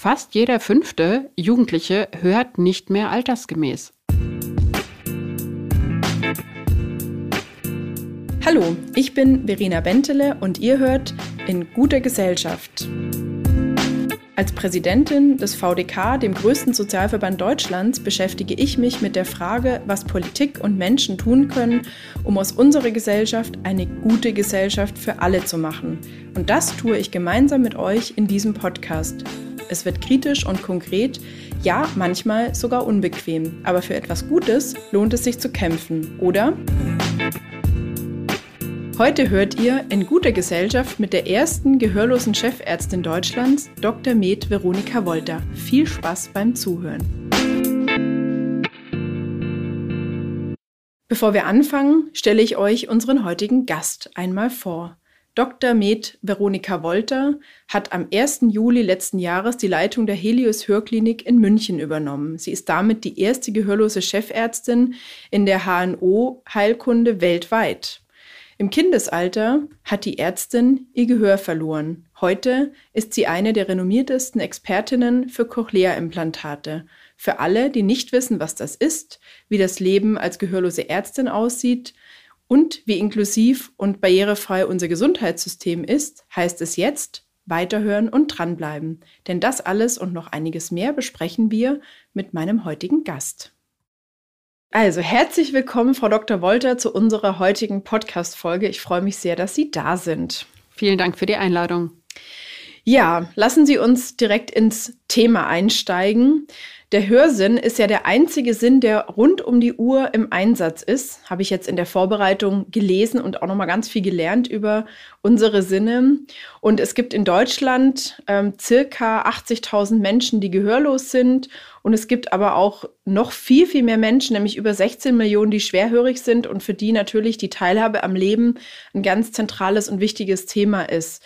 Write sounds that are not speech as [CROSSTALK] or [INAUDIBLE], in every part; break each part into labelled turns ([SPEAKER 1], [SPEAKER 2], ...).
[SPEAKER 1] Fast jeder fünfte Jugendliche hört nicht mehr altersgemäß.
[SPEAKER 2] Hallo, ich bin Verena Bentele und ihr hört in guter Gesellschaft. Als Präsidentin des VDK, dem größten Sozialverband Deutschlands, beschäftige ich mich mit der Frage, was Politik und Menschen tun können, um aus unserer Gesellschaft eine gute Gesellschaft für alle zu machen. Und das tue ich gemeinsam mit euch in diesem Podcast. Es wird kritisch und konkret, ja, manchmal sogar unbequem. Aber für etwas Gutes lohnt es sich zu kämpfen, oder? Heute hört ihr in guter Gesellschaft mit der ersten gehörlosen Chefärztin Deutschlands, Dr. Med Veronika Wolter. Viel Spaß beim Zuhören. Bevor wir anfangen, stelle ich euch unseren heutigen Gast einmal vor. Dr. Med Veronika Wolter hat am 1. Juli letzten Jahres die Leitung der Helios Hörklinik in München übernommen. Sie ist damit die erste gehörlose Chefärztin in der HNO-Heilkunde weltweit. Im Kindesalter hat die Ärztin ihr Gehör verloren. Heute ist sie eine der renommiertesten Expertinnen für Cochlea-Implantate. Für alle, die nicht wissen, was das ist, wie das Leben als gehörlose Ärztin aussieht und wie inklusiv und barrierefrei unser Gesundheitssystem ist, heißt es jetzt weiterhören und dranbleiben. Denn das alles und noch einiges mehr besprechen wir mit meinem heutigen Gast. Also herzlich willkommen, Frau Dr. Wolter, zu unserer heutigen Podcast-Folge. Ich freue mich sehr, dass Sie da sind.
[SPEAKER 1] Vielen Dank für die Einladung.
[SPEAKER 2] Ja, lassen Sie uns direkt ins Thema einsteigen. Der Hörsinn ist ja der einzige Sinn, der rund um die Uhr im Einsatz ist. Habe ich jetzt in der Vorbereitung gelesen und auch noch mal ganz viel gelernt über unsere Sinne. Und es gibt in Deutschland ähm, circa 80.000 Menschen, die gehörlos sind. Und es gibt aber auch noch viel, viel mehr Menschen, nämlich über 16 Millionen, die schwerhörig sind und für die natürlich die Teilhabe am Leben ein ganz zentrales und wichtiges Thema ist.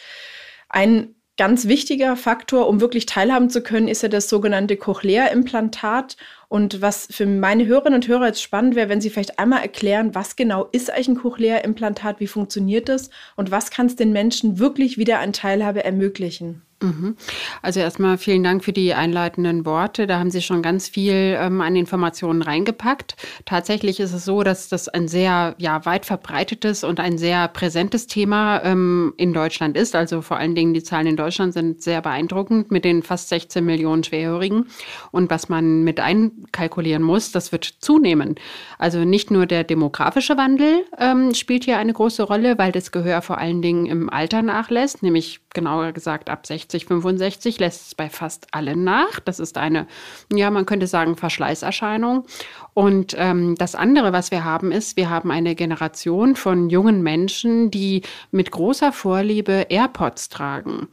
[SPEAKER 2] Ein ganz wichtiger Faktor, um wirklich teilhaben zu können, ist ja das sogenannte Cochlea-Implantat. Und was für meine Hörerinnen und Hörer jetzt spannend wäre, wenn Sie vielleicht einmal erklären, was genau ist eigentlich ein Cochlea-Implantat, wie funktioniert das und was kann es den Menschen wirklich wieder an Teilhabe ermöglichen?
[SPEAKER 1] Mhm. Also erstmal vielen Dank für die einleitenden Worte. Da haben Sie schon ganz viel ähm, an Informationen reingepackt. Tatsächlich ist es so, dass das ein sehr ja, weit verbreitetes und ein sehr präsentes Thema ähm, in Deutschland ist. Also vor allen Dingen die Zahlen in Deutschland sind sehr beeindruckend mit den fast 16 Millionen Schwerhörigen. Und was man mit einkalkulieren muss, das wird zunehmen. Also nicht nur der demografische Wandel ähm, spielt hier eine große Rolle, weil das Gehör vor allen Dingen im Alter nachlässt, nämlich genauer gesagt ab 60, 65 lässt es bei fast allen nach. Das ist eine, ja, man könnte sagen, Verschleißerscheinung. Und ähm, das andere, was wir haben, ist, wir haben eine Generation von jungen Menschen, die mit großer Vorliebe AirPods tragen.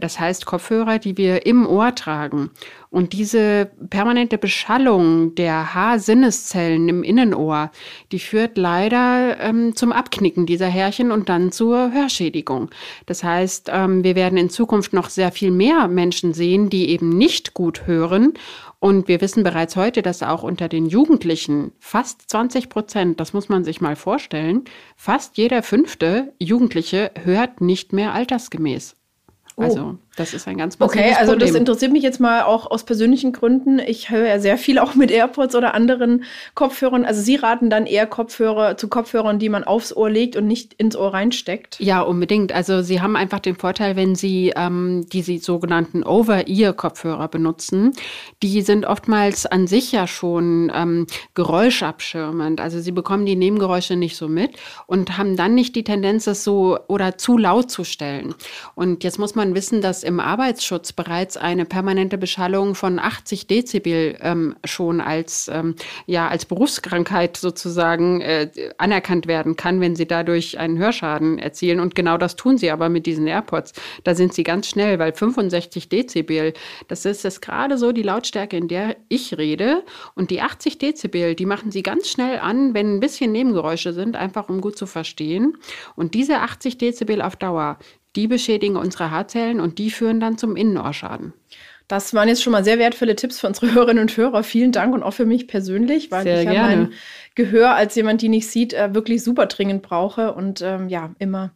[SPEAKER 1] Das heißt Kopfhörer, die wir im Ohr tragen. Und diese permanente Beschallung der Haarsinneszellen im Innenohr, die führt leider ähm, zum Abknicken dieser Härchen und dann zur Hörschädigung. Das heißt, ähm, wir werden in Zukunft noch sehr viel mehr Menschen sehen, die eben nicht gut hören und wir wissen bereits heute, dass auch unter den Jugendlichen fast 20 Prozent, das muss man sich mal vorstellen, fast jeder fünfte Jugendliche hört nicht mehr altersgemäß.
[SPEAKER 2] Oh. Also das ist ein ganz Okay, also Problem. das interessiert mich jetzt mal auch aus persönlichen Gründen. Ich höre ja sehr viel auch mit AirPods oder anderen Kopfhörern. Also Sie raten dann eher Kopfhörer zu Kopfhörern, die man aufs Ohr legt und nicht ins Ohr reinsteckt?
[SPEAKER 1] Ja, unbedingt. Also Sie haben einfach den Vorteil, wenn Sie ähm, diese sogenannten Over-Ear-Kopfhörer benutzen, die sind oftmals an sich ja schon ähm, geräuschabschirmend. Also Sie bekommen die Nebengeräusche nicht so mit und haben dann nicht die Tendenz, das so oder zu laut zu stellen. Und jetzt muss man wissen, dass im Arbeitsschutz bereits eine permanente Beschallung von 80 Dezibel ähm, schon als, ähm, ja, als Berufskrankheit sozusagen äh, anerkannt werden kann, wenn sie dadurch einen Hörschaden erzielen. Und genau das tun sie aber mit diesen AirPods. Da sind sie ganz schnell, weil 65 Dezibel, das ist das gerade so die Lautstärke, in der ich rede. Und die 80 Dezibel, die machen sie ganz schnell an, wenn ein bisschen Nebengeräusche sind, einfach um gut zu verstehen. Und diese 80 Dezibel auf Dauer, die beschädigen unsere Haarzellen und die führen dann zum Innenohrschaden.
[SPEAKER 2] Das waren jetzt schon mal sehr wertvolle Tipps für unsere [LAUGHS] Hörerinnen und Hörer. Vielen Dank und auch für mich persönlich, weil sehr ich ja mein Gehör als jemand, die nicht sieht, äh, wirklich super dringend brauche und ähm, ja, immer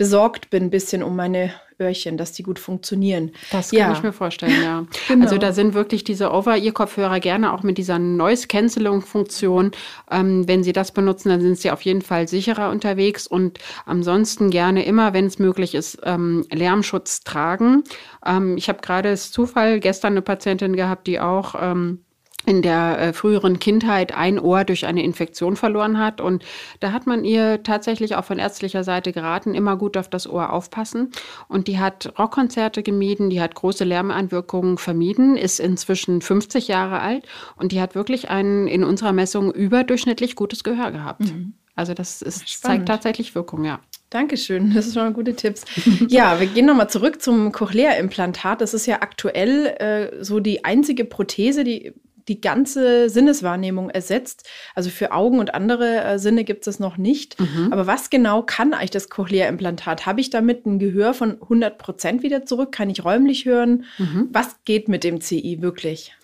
[SPEAKER 2] besorgt bin, ein bisschen um meine Öhrchen, dass die gut funktionieren.
[SPEAKER 1] Das kann ja. ich mir vorstellen, ja. [LAUGHS] genau. Also da sind wirklich diese Over-Ear-Kopfhörer gerne auch mit dieser Noise-Canceling-Funktion. Ähm, wenn Sie das benutzen, dann sind Sie auf jeden Fall sicherer unterwegs und ansonsten gerne immer, wenn es möglich ist, ähm, Lärmschutz tragen. Ähm, ich habe gerade das Zufall gestern eine Patientin gehabt, die auch ähm, in der äh, früheren Kindheit ein Ohr durch eine Infektion verloren hat. Und da hat man ihr tatsächlich auch von ärztlicher Seite geraten, immer gut auf das Ohr aufpassen. Und die hat Rockkonzerte gemieden, die hat große Lärmeinwirkungen vermieden, ist inzwischen 50 Jahre alt und die hat wirklich ein in unserer Messung überdurchschnittlich gutes Gehör gehabt. Mhm. Also das ist, zeigt tatsächlich Wirkung, ja.
[SPEAKER 2] Dankeschön, das sind schon gute Tipps. [LAUGHS] ja, wir gehen nochmal zurück zum Cochlea-Implantat. Das ist ja aktuell äh, so die einzige Prothese, die die ganze Sinneswahrnehmung ersetzt. Also für Augen und andere äh, Sinne gibt es noch nicht. Mhm. Aber was genau kann eigentlich das Cochlea-Implantat? Habe ich damit ein Gehör von 100 Prozent wieder zurück? Kann ich räumlich hören? Mhm. Was geht mit dem CI wirklich?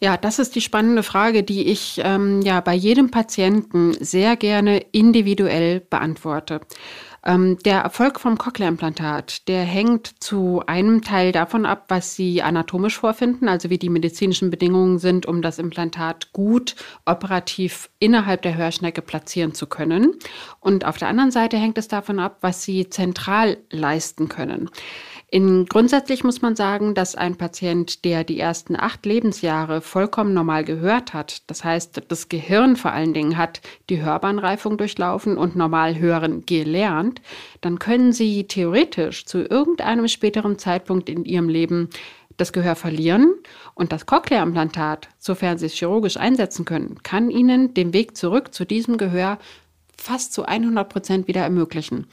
[SPEAKER 1] Ja, das ist die spannende Frage, die ich ähm, ja bei jedem Patienten sehr gerne individuell beantworte. Ähm, der Erfolg vom Cochlea-Implantat, der hängt zu einem Teil davon ab, was Sie anatomisch vorfinden, also wie die medizinischen Bedingungen sind, um das Implantat gut operativ innerhalb der Hörschnecke platzieren zu können. Und auf der anderen Seite hängt es davon ab, was Sie zentral leisten können. In, grundsätzlich muss man sagen, dass ein Patient, der die ersten acht Lebensjahre vollkommen normal gehört hat, das heißt, das Gehirn vor allen Dingen hat die Hörbahnreifung durchlaufen und normal hören gelernt, dann können Sie theoretisch zu irgendeinem späteren Zeitpunkt in Ihrem Leben das Gehör verlieren und das Cochlea-Implantat, sofern Sie es chirurgisch einsetzen können, kann Ihnen den Weg zurück zu diesem Gehör fast zu 100 Prozent wieder ermöglichen.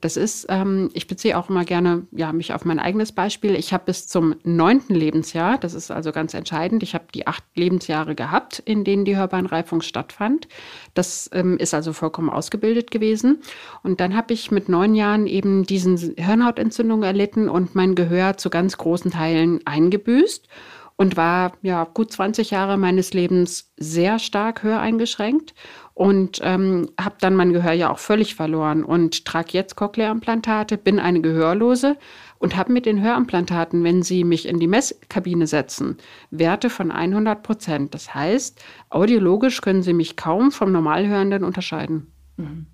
[SPEAKER 1] Das ist, ähm, ich beziehe auch immer gerne ja, mich auf mein eigenes Beispiel. Ich habe bis zum neunten Lebensjahr, das ist also ganz entscheidend, ich habe die acht Lebensjahre gehabt, in denen die Hörbahnreifung stattfand. Das ähm, ist also vollkommen ausgebildet gewesen. Und dann habe ich mit neun Jahren eben diesen Hirnhautentzündung erlitten und mein Gehör zu ganz großen Teilen eingebüßt und war ja gut 20 Jahre meines Lebens sehr stark höreingeschränkt und ähm, habe dann mein Gehör ja auch völlig verloren und trage jetzt Cochlea-Implantate, bin eine Gehörlose und habe mit den Hörimplantaten, wenn Sie mich in die Messkabine setzen, Werte von 100 Prozent. Das heißt, audiologisch können Sie mich kaum vom Normalhörenden unterscheiden.
[SPEAKER 2] Mhm.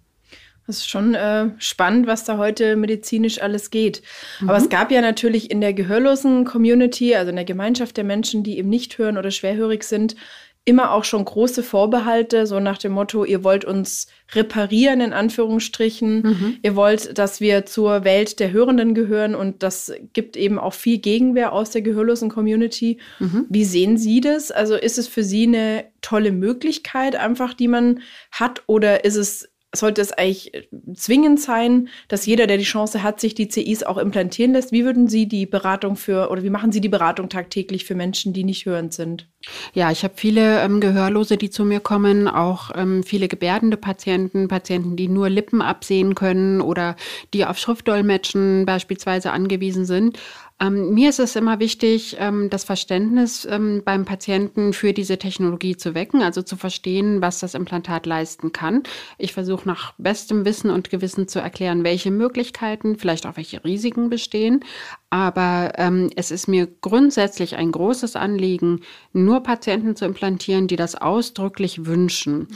[SPEAKER 2] Das ist schon äh, spannend, was da heute medizinisch alles geht. Mhm. Aber es gab ja natürlich in der gehörlosen Community, also in der Gemeinschaft der Menschen, die eben nicht hören oder schwerhörig sind, immer auch schon große Vorbehalte, so nach dem Motto, ihr wollt uns reparieren, in Anführungsstrichen. Mhm. Ihr wollt, dass wir zur Welt der Hörenden gehören und das gibt eben auch viel Gegenwehr aus der gehörlosen Community. Mhm. Wie sehen Sie das? Also ist es für Sie eine tolle Möglichkeit einfach, die man hat oder ist es sollte es eigentlich äh, zwingend sein, dass jeder, der die Chance hat, sich die CIs auch implantieren lässt? Wie würden Sie die Beratung für oder wie machen Sie die Beratung tagtäglich für Menschen, die nicht hörend sind?
[SPEAKER 1] Ja, ich habe viele ähm, Gehörlose, die zu mir kommen, auch ähm, viele gebärdende Patienten, Patienten, die nur Lippen absehen können oder die auf Schriftdolmetschen beispielsweise angewiesen sind. Ähm, mir ist es immer wichtig, ähm, das Verständnis ähm, beim Patienten für diese Technologie zu wecken, also zu verstehen, was das Implantat leisten kann. Ich versuche nach bestem Wissen und Gewissen zu erklären, welche Möglichkeiten, vielleicht auch welche Risiken bestehen. Aber ähm, es ist mir grundsätzlich ein großes Anliegen, nur Patienten zu implantieren, die das ausdrücklich wünschen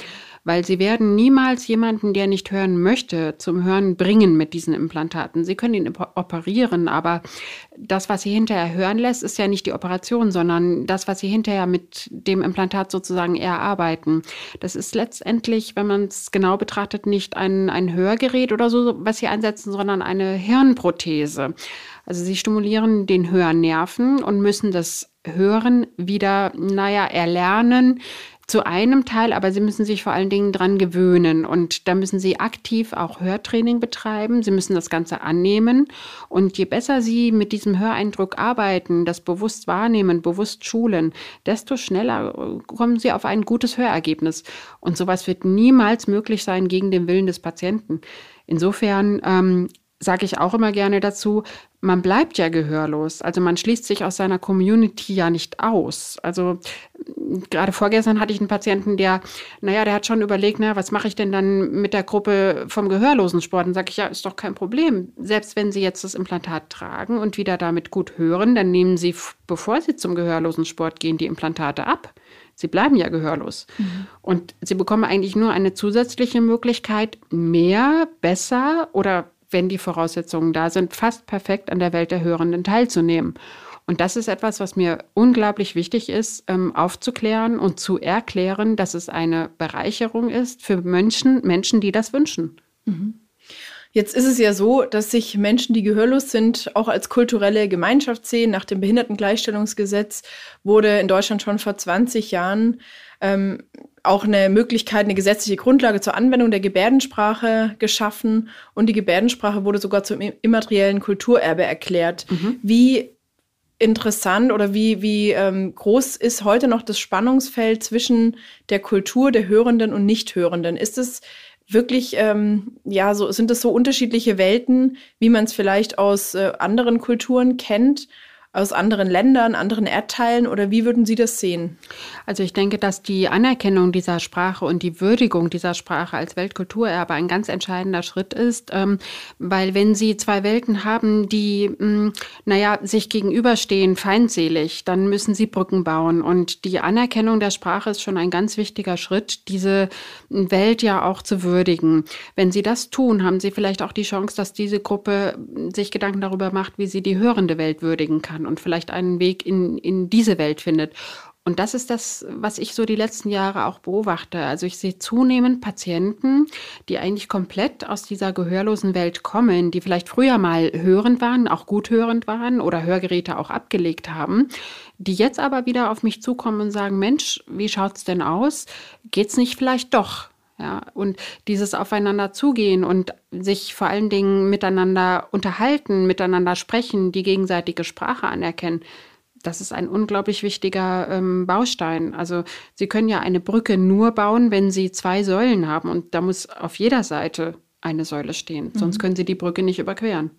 [SPEAKER 1] weil sie werden niemals jemanden, der nicht hören möchte, zum Hören bringen mit diesen Implantaten. Sie können ihn operieren, aber das, was sie hinterher hören lässt, ist ja nicht die Operation, sondern das, was sie hinterher mit dem Implantat sozusagen erarbeiten. Das ist letztendlich, wenn man es genau betrachtet, nicht ein, ein Hörgerät oder so, was sie einsetzen, sondern eine Hirnprothese. Also sie stimulieren den Hörnerven und müssen das Hören wieder, naja, erlernen, zu einem Teil, aber Sie müssen sich vor allen Dingen dran gewöhnen und da müssen Sie aktiv auch Hörtraining betreiben. Sie müssen das Ganze annehmen und je besser Sie mit diesem Höreindruck arbeiten, das bewusst wahrnehmen, bewusst schulen, desto schneller äh, kommen Sie auf ein gutes Hörergebnis. Und sowas wird niemals möglich sein gegen den Willen des Patienten. Insofern ähm, sage ich auch immer gerne dazu, man bleibt ja gehörlos. Also man schließt sich aus seiner Community ja nicht aus. Also gerade vorgestern hatte ich einen Patienten, der, naja, der hat schon überlegt, na, was mache ich denn dann mit der Gruppe vom Gehörlosensport? Und sage ich, ja, ist doch kein Problem. Selbst wenn Sie jetzt das Implantat tragen und wieder damit gut hören, dann nehmen Sie, bevor Sie zum Gehörlosensport gehen, die Implantate ab. Sie bleiben ja gehörlos. Mhm. Und Sie bekommen eigentlich nur eine zusätzliche Möglichkeit, mehr, besser oder wenn die Voraussetzungen da sind, fast perfekt an der Welt der Hörenden teilzunehmen. Und das ist etwas, was mir unglaublich wichtig ist, ähm, aufzuklären und zu erklären, dass es eine Bereicherung ist für Menschen, Menschen, die das wünschen.
[SPEAKER 2] Mhm. Jetzt ist es ja so, dass sich Menschen, die gehörlos sind, auch als kulturelle Gemeinschaft sehen. Nach dem Behindertengleichstellungsgesetz wurde in Deutschland schon vor 20 Jahren ähm, auch eine Möglichkeit, eine gesetzliche Grundlage zur Anwendung der Gebärdensprache geschaffen und die Gebärdensprache wurde sogar zum immateriellen Kulturerbe erklärt. Mhm. Wie interessant oder wie, wie ähm, groß ist heute noch das Spannungsfeld zwischen der Kultur der Hörenden und Nichthörenden? Ist es wirklich, ähm, ja, so sind es so unterschiedliche Welten, wie man es vielleicht aus äh, anderen Kulturen kennt? Aus anderen Ländern, anderen Erdteilen oder wie würden Sie das sehen?
[SPEAKER 1] Also ich denke, dass die Anerkennung dieser Sprache und die Würdigung dieser Sprache als Weltkulturerbe ein ganz entscheidender Schritt ist, ähm, weil wenn Sie zwei Welten haben, die, mh, hm, naja, sich gegenüberstehen, feindselig, dann müssen Sie Brücken bauen und die Anerkennung der Sprache ist schon ein ganz wichtiger Schritt, diese Welt ja auch zu würdigen. Wenn Sie das tun, haben Sie vielleicht auch die Chance, dass diese Gruppe sich Gedanken darüber macht, wie sie die hörende Welt würdigen kann kann und vielleicht einen Weg in, in diese Welt findet. Und das ist das, was ich so die letzten Jahre auch beobachte. Also ich sehe zunehmend Patienten, die eigentlich komplett aus dieser gehörlosen Welt kommen, die vielleicht früher mal hörend waren, auch gut hörend waren oder Hörgeräte auch abgelegt haben, die jetzt aber wieder auf mich zukommen und sagen, Mensch, wie schaut es denn aus? Geht es nicht vielleicht doch? Ja, und dieses Aufeinander zugehen und sich vor allen Dingen miteinander unterhalten, miteinander sprechen, die gegenseitige Sprache anerkennen, das ist ein unglaublich wichtiger ähm, Baustein. Also Sie können ja eine Brücke nur bauen, wenn Sie zwei Säulen haben und da muss auf jeder Seite eine Säule stehen, mhm. sonst können Sie die Brücke nicht überqueren.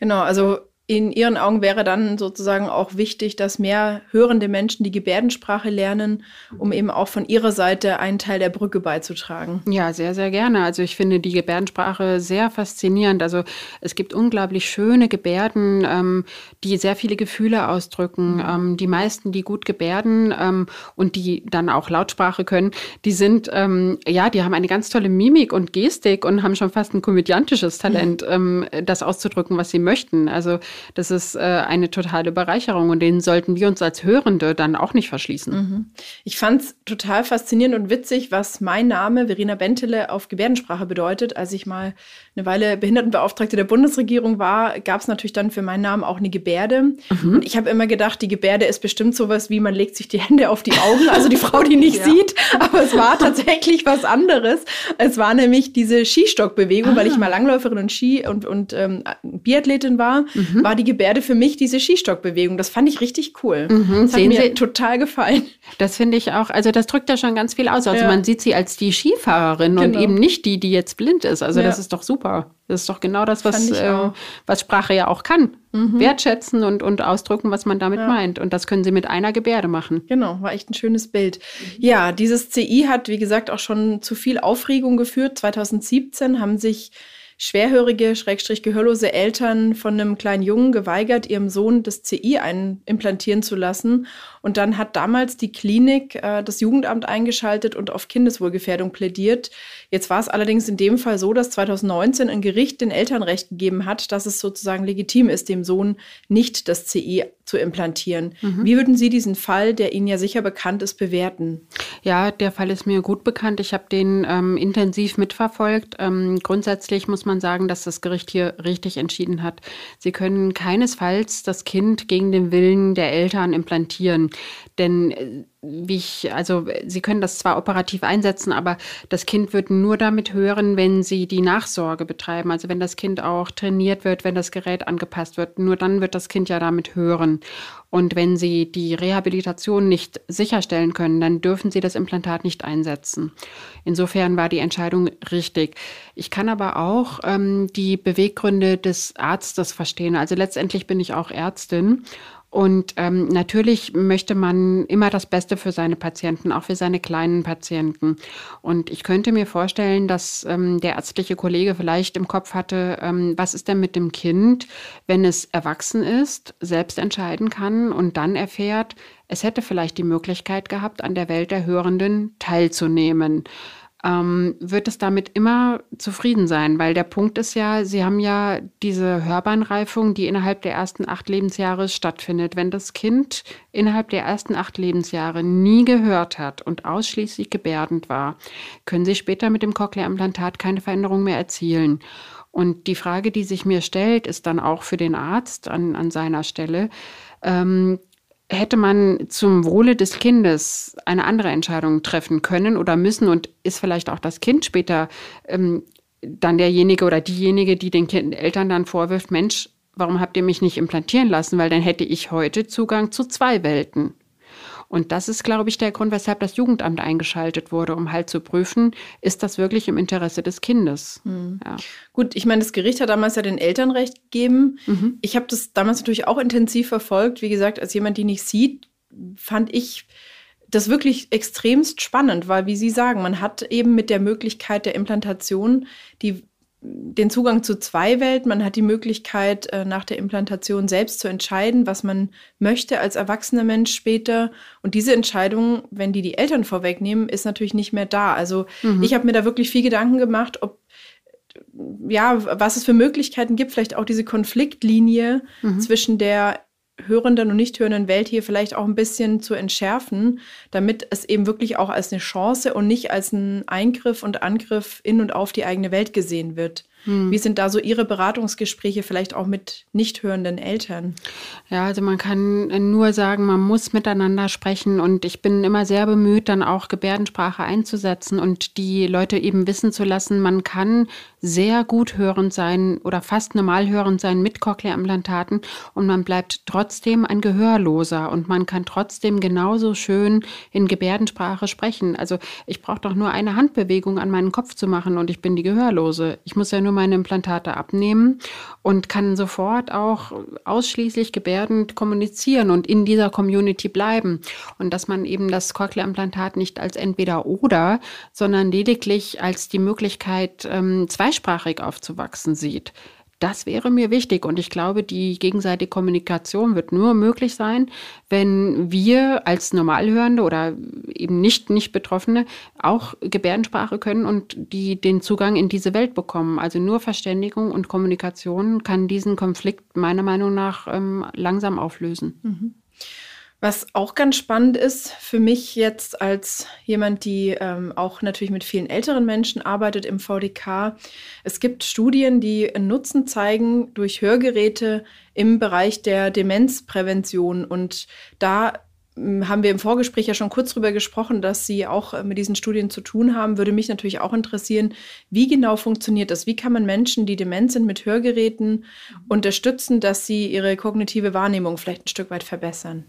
[SPEAKER 2] Genau, also in Ihren Augen wäre dann sozusagen auch wichtig, dass mehr hörende Menschen die Gebärdensprache lernen, um eben auch von ihrer Seite einen Teil der Brücke beizutragen.
[SPEAKER 1] Ja, sehr, sehr gerne. Also ich finde die Gebärdensprache sehr faszinierend. Also es gibt unglaublich schöne Gebärden, ähm, die sehr viele Gefühle ausdrücken. Mhm. Ähm, die meisten, die gut gebärden ähm, und die dann auch Lautsprache können, die sind, ähm, ja, die haben eine ganz tolle Mimik und Gestik und haben schon fast ein komödiantisches Talent, mhm. das auszudrücken, was sie möchten. Also das ist äh, eine totale Bereicherung und denen sollten wir uns als Hörende dann auch nicht verschließen. Mhm.
[SPEAKER 2] Ich fand es total faszinierend und witzig, was mein Name Verena Bentele auf Gebärdensprache bedeutet. Als ich mal eine Weile Behindertenbeauftragte der Bundesregierung war, gab es natürlich dann für meinen Namen auch eine Gebärde. Mhm. Und ich habe immer gedacht, die Gebärde ist bestimmt sowas wie, man legt sich die Hände auf die Augen, also die Frau, die [LAUGHS] nicht ja. sieht. Aber es war tatsächlich was anderes. Es war nämlich diese Skistockbewegung, ah. weil ich mal Langläuferin und Ski und, und ähm, Biathletin war, mhm. war die Gebärde für mich diese Skistockbewegung. Das fand ich richtig cool. Mhm. Das hat Sehen mir Sie? total gefallen.
[SPEAKER 1] Das finde ich auch, also das drückt ja schon ganz viel aus. Also ja. man sieht sie als die Skifahrerin genau. und eben nicht die, die jetzt blind ist. Also ja. das ist doch super. Das ist doch genau das, was, äh, was Sprache ja auch kann. Mhm. Wertschätzen und, und ausdrücken, was man damit ja. meint. Und das können sie mit einer Gebärde machen.
[SPEAKER 2] Genau, war echt ein schönes Bild. Ja, dieses CI hat, wie gesagt, auch schon zu viel Aufregung geführt. 2017 haben sich schwerhörige, schrägstrich gehörlose Eltern von einem kleinen Jungen geweigert, ihrem Sohn das CI implantieren zu lassen. Und dann hat damals die Klinik äh, das Jugendamt eingeschaltet und auf Kindeswohlgefährdung plädiert. Jetzt war es allerdings in dem Fall so, dass 2019 ein Gericht den Eltern recht gegeben hat, dass es sozusagen legitim ist, dem Sohn nicht das CI zu implantieren. Mhm. Wie würden Sie diesen Fall, der Ihnen ja sicher bekannt ist, bewerten?
[SPEAKER 1] Ja, der Fall ist mir gut bekannt. Ich habe den ähm, intensiv mitverfolgt. Ähm, grundsätzlich muss man sagen, dass das Gericht hier richtig entschieden hat. Sie können keinesfalls das Kind gegen den Willen der Eltern implantieren. Denn äh, wie ich, also Sie können das zwar operativ einsetzen, aber das Kind wird nur damit hören, wenn Sie die Nachsorge betreiben. Also wenn das Kind auch trainiert wird, wenn das Gerät angepasst wird, nur dann wird das Kind ja damit hören. Und wenn Sie die Rehabilitation nicht sicherstellen können, dann dürfen Sie das Implantat nicht einsetzen. Insofern war die Entscheidung richtig. Ich kann aber auch ähm, die Beweggründe des Arztes verstehen. Also letztendlich bin ich auch Ärztin Und ähm, natürlich möchte man immer das Beste für seine Patienten, auch für seine kleinen Patienten. Und ich könnte mir vorstellen, dass ähm, der ärztliche Kollege vielleicht im Kopf hatte, ähm, was ist denn mit dem Kind, wenn es erwachsen ist, selbst entscheiden kann und dann erfährt, es hätte vielleicht die Möglichkeit gehabt, an der Welt der Hörenden teilzunehmen ähm, wird es damit immer zufrieden sein, weil der Punkt ist ja, Sie haben ja diese Hörbeinreifung, die innerhalb der ersten acht Lebensjahre stattfindet. Wenn das Kind innerhalb der ersten acht Lebensjahre nie gehört hat und ausschließlich gebärdend war, können Sie später mit dem Cochlea-Implantat keine Veränderung mehr erzielen. Und die Frage, die sich mir stellt, ist dann auch für den Arzt an, an seiner Stelle, ähm, hätte man zum Wohle des Kindes eine andere Entscheidung treffen können oder müssen und ist vielleicht auch das Kind später ähm, dann derjenige oder diejenige, die den kind Eltern dann vorwirft, Mensch, warum habt ihr mich nicht implantieren lassen? Weil dann hätte ich heute Zugang zu zwei Welten. Und das ist, glaube ich, der Grund, weshalb das Jugendamt eingeschaltet wurde, um halt zu prüfen, ist das wirklich im Interesse des Kindes. Mhm.
[SPEAKER 2] Ja. Gut, ich meine, das Gericht hat damals ja den Elternrecht gegeben. Mhm. Ich habe das damals natürlich auch intensiv verfolgt. Wie gesagt, als jemand, die nicht sieht, fand ich das wirklich extremst spannend, weil, wie Sie sagen, man hat eben mit der Möglichkeit der Implantation die den Zugang zu zwei Welten. Man hat die Möglichkeit, äh, nach der Implantation selbst zu entscheiden, was man möchte als erwachsener Mensch später. Und diese Entscheidung, wenn die die Eltern vorwegnehmen, ist natürlich nicht mehr da. Also mhm. ich habe mir da wirklich viel Gedanken gemacht, ob ja, was es für Möglichkeiten gibt, vielleicht auch diese Konfliktlinie mhm. zwischen der hörenden und nicht hörenden Welt hier vielleicht auch ein bisschen zu entschärfen, damit es eben wirklich auch als eine Chance und nicht als ein Eingriff und Angriff in und auf die eigene Welt gesehen wird. Hm. Wie sind da so Ihre Beratungsgespräche vielleicht auch mit nicht hörenden Eltern?
[SPEAKER 1] Ja, also man kann nur sagen, man muss miteinander sprechen und ich bin immer sehr bemüht, dann auch Gebärdensprache einzusetzen und die Leute eben wissen zu lassen, man kann sehr gut hörend sein oder fast normal hörend sein mit Cochlea-Implantaten und man bleibt trotzdem ein Gehörloser und man kann trotzdem genauso schön in Gebärdensprache sprechen. Also ich brauche doch nur eine Handbewegung an meinen Kopf zu machen und ich bin die Gehörlose. Ich muss ja nur meine Implantate abnehmen und kann sofort auch ausschließlich gebärdend kommunizieren und in dieser Community bleiben. Und dass man eben das Cochlea-Implantat nicht als entweder oder, sondern lediglich als die Möglichkeit, ähm, zweisprachig aufzuwachsen sieht. Das wäre mir wichtig und ich glaube, die gegenseitige Kommunikation wird nur möglich sein, wenn wir als Normalhörende oder eben nicht nicht Betroffene auch Gebärdensprache können und die den Zugang in diese Welt bekommen. Also nur Verständigung und Kommunikation kann diesen Konflikt meiner Meinung nach ähm, langsam auflösen. Mhm.
[SPEAKER 2] Was auch ganz spannend ist für mich jetzt als jemand, die ähm, auch natürlich mit vielen älteren Menschen arbeitet im VDK, es gibt Studien, die Nutzen zeigen durch Hörgeräte im Bereich der Demenzprävention. Und da hm, haben wir im Vorgespräch ja schon kurz drüber gesprochen, dass Sie auch äh, mit diesen Studien zu tun haben. Würde mich natürlich auch interessieren, wie genau funktioniert das? Wie kann man Menschen, die dement sind, mit Hörgeräten unterstützen, dass sie ihre kognitive Wahrnehmung vielleicht ein Stück weit verbessern?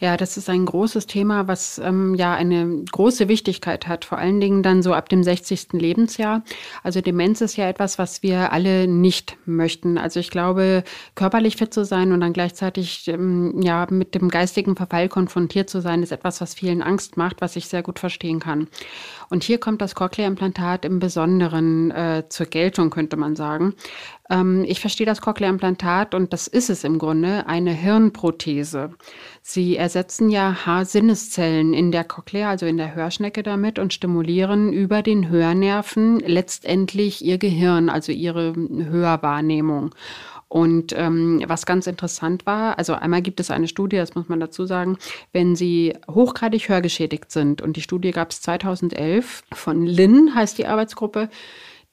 [SPEAKER 1] Ja, das ist ein großes Thema, was ähm, ja eine große Wichtigkeit hat, vor allen Dingen dann so ab dem 60. Lebensjahr. Also Demenz ist ja etwas, was wir alle nicht möchten. Also ich glaube, körperlich fit zu sein und dann gleichzeitig ähm, ja mit dem geistigen Verfall konfrontiert zu sein, ist etwas, was vielen Angst macht, was ich sehr gut verstehen kann. Und hier kommt das Cochlea-Implantat im Besonderen äh, zur Geltung, könnte man sagen. Ähm, ich verstehe das Cochlea-Implantat und das ist es im Grunde, eine Hirnprothese. Sie ersetzen ja Haarsinneszellen in der Cochlea, also in der Hörschnecke damit und stimulieren über den Hörnerven letztendlich ihr Gehirn, also ihre Hörwahrnehmung. Und ähm, was ganz interessant war, also einmal gibt es eine Studie, das muss man dazu sagen, wenn Sie hochgradig hörgeschädigt sind, und die Studie gab es 2011 von Lin, heißt die Arbeitsgruppe,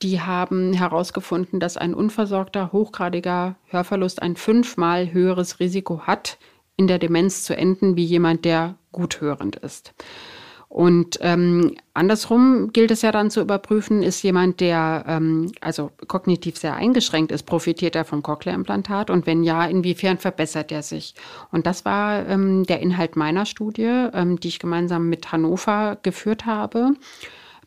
[SPEAKER 1] die haben herausgefunden, dass ein unversorgter, hochgradiger Hörverlust ein fünfmal höheres Risiko hat, in der Demenz zu enden, wie jemand, der gut hörend ist. Und ähm, andersrum gilt es ja dann zu überprüfen, ist jemand, der ähm, also kognitiv sehr eingeschränkt ist, profitiert er vom Cochlea-Implantat und wenn ja, inwiefern verbessert er sich? Und das war ähm, der Inhalt meiner Studie, ähm, die ich gemeinsam mit Hannover geführt habe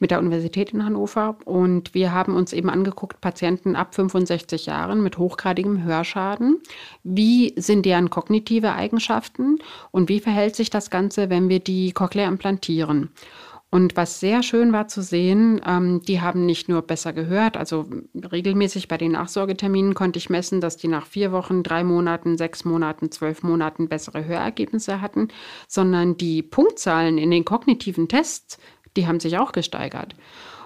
[SPEAKER 1] mit der Universität in Hannover. Und wir haben uns eben angeguckt, Patienten ab 65 Jahren mit hochgradigem Hörschaden. Wie sind deren kognitive Eigenschaften und wie verhält sich das Ganze, wenn wir die Cochlea implantieren? Und was sehr schön war zu sehen, ähm, die haben nicht nur besser gehört, also regelmäßig bei den Nachsorgeterminen konnte ich messen, dass die nach vier Wochen, drei Monaten, sechs Monaten, zwölf Monaten bessere Hörergebnisse hatten, sondern die Punktzahlen in den kognitiven Tests, die haben sich auch gesteigert.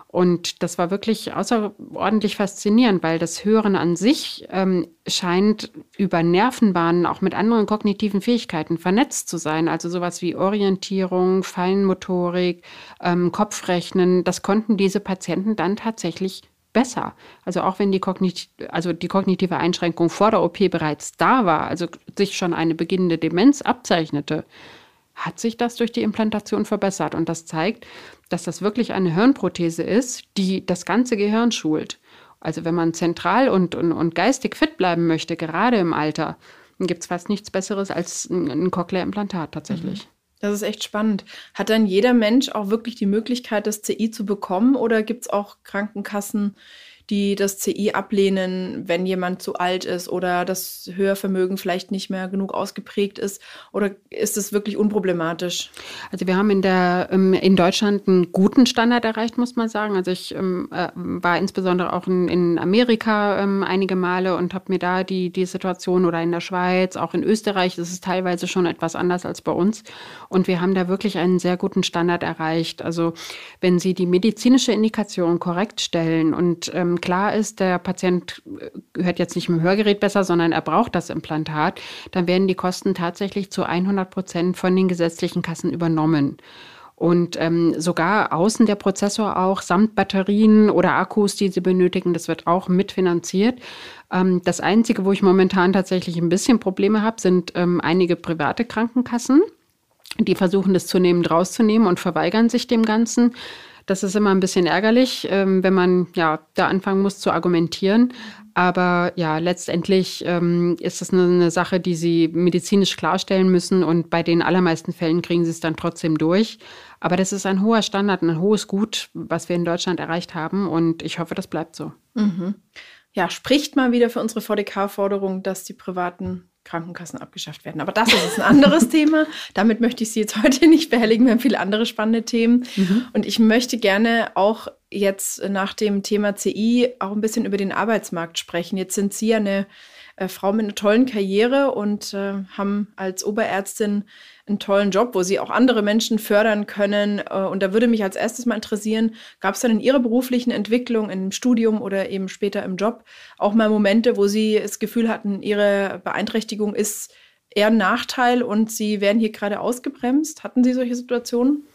[SPEAKER 1] Und das war wirklich außerordentlich faszinierend, weil das Hören an sich ähm, scheint über Nervenbahnen auch mit anderen kognitiven Fähigkeiten vernetzt zu sein. Also sowas wie Orientierung, Feinmotorik, ähm, Kopfrechnen, das konnten diese Patienten dann tatsächlich besser. Also auch wenn die, Kognit also die kognitive Einschränkung vor der OP bereits da war, also sich schon eine beginnende Demenz abzeichnete, hat sich das durch die Implantation verbessert. Und das zeigt, dass das wirklich eine Hirnprothese ist, die das ganze Gehirn schult. Also wenn man zentral und, und, und geistig fit bleiben möchte, gerade im Alter, dann gibt es fast nichts Besseres als ein, ein Cochlea-Implantat tatsächlich. Mhm.
[SPEAKER 2] Das ist echt spannend. Hat dann jeder Mensch auch wirklich die Möglichkeit, das CI zu bekommen oder gibt es auch Krankenkassen, die das CI ablehnen, wenn jemand zu alt ist oder das Hörvermögen vielleicht nicht mehr genug ausgeprägt ist? Oder ist es wirklich unproblematisch?
[SPEAKER 1] Also wir haben in, der, ähm, in Deutschland einen guten Standard erreicht, muss man sagen. Also ich ähm, äh, war insbesondere auch in, Amerika ähm, einige Male und habe mir da die, die Situation oder in der Schweiz, auch in Österreich, das ist teilweise schon etwas anders als bei uns. Und wir haben da wirklich einen sehr guten Standard erreicht. Also wenn Sie die medizinische Indikation korrekt stellen und ähm, klar ist, der Patient äh, hört jetzt nicht mit dem Hörgerät besser, sondern er braucht das Implantat, dann werden die Kosten tatsächlich zu 100 Prozent von den gesetzlichen Kassen übernommen. Und ähm, sogar außen der Prozessor auch samt Batterien oder Akkus, die sie benötigen, das wird auch mitfinanziert. Ähm, das Einzige, wo ich momentan tatsächlich ein bisschen Probleme habe, sind ähm, einige private Krankenkassen. Die versuchen das zunehmend rauszunehmen und verweigern sich dem Ganzen. Das ist immer ein bisschen ärgerlich, ähm, wenn man ja da anfangen muss zu argumentieren. Aber ja, letztendlich ähm, ist es eine, eine, Sache, die sie medizinisch klarstellen müssen und bei den allermeisten Fällen kriegen sie es dann trotzdem durch. Aber das ist ein hoher Standard, ein hohes Gut, was wir in Deutschland erreicht haben und ich hoffe, das bleibt so.
[SPEAKER 2] Mhm. Ja, spricht mal wieder für unsere VDK-Forderung, dass die privaten Krankenkassen abgeschafft werden. Aber das ist ein anderes [LAUGHS] Thema. Damit möchte ich Sie jetzt heute [LAUGHS] nicht behelligen. Wir haben viele andere spannende Themen. Mhm. Und ich möchte gerne auch jetzt nach dem Thema CI auch ein bisschen über den Arbeitsmarkt sprechen. Jetzt sind Sie ja eine äh, Frau mit einer tollen Karriere und äh, haben als Oberärztin einen tollen Job, wo sie auch andere Menschen fördern können. Äh, und da würde mich als erstes mal interessieren, gab es dann in Ihrer beruflichen Entwicklung, im Studium oder eben später im Job auch mal Momente, wo Sie das Gefühl hatten, Ihre Beeinträchtigung ist eher ein Nachteil und Sie werden hier gerade ausgebremst? Hatten Sie solche Situationen?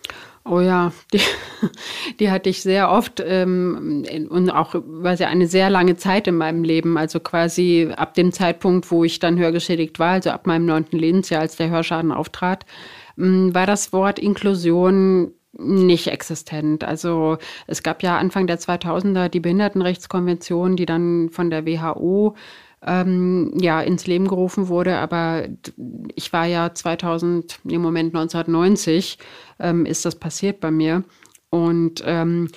[SPEAKER 1] Oh ja, die, [LAUGHS] die hatte ich sehr oft ähm, und auch war ja eine sehr lange Zeit in meinem Leben. Also quasi ab dem Zeitpunkt, wo ich dann hörgeschädigt war, also ab meinem neunten Lebensjahr, als der Hörschaden auftrat, ähm, war das Wort Inklusion nicht existent. Also es gab ja Anfang der 2000er die Behindertenrechtskonvention, die dann von der WHO ähm, ja, ins Leben gerufen wurde. Aber ich war ja 2000, im Moment 1990, ähm, ist das passiert bei mir. Und ähm,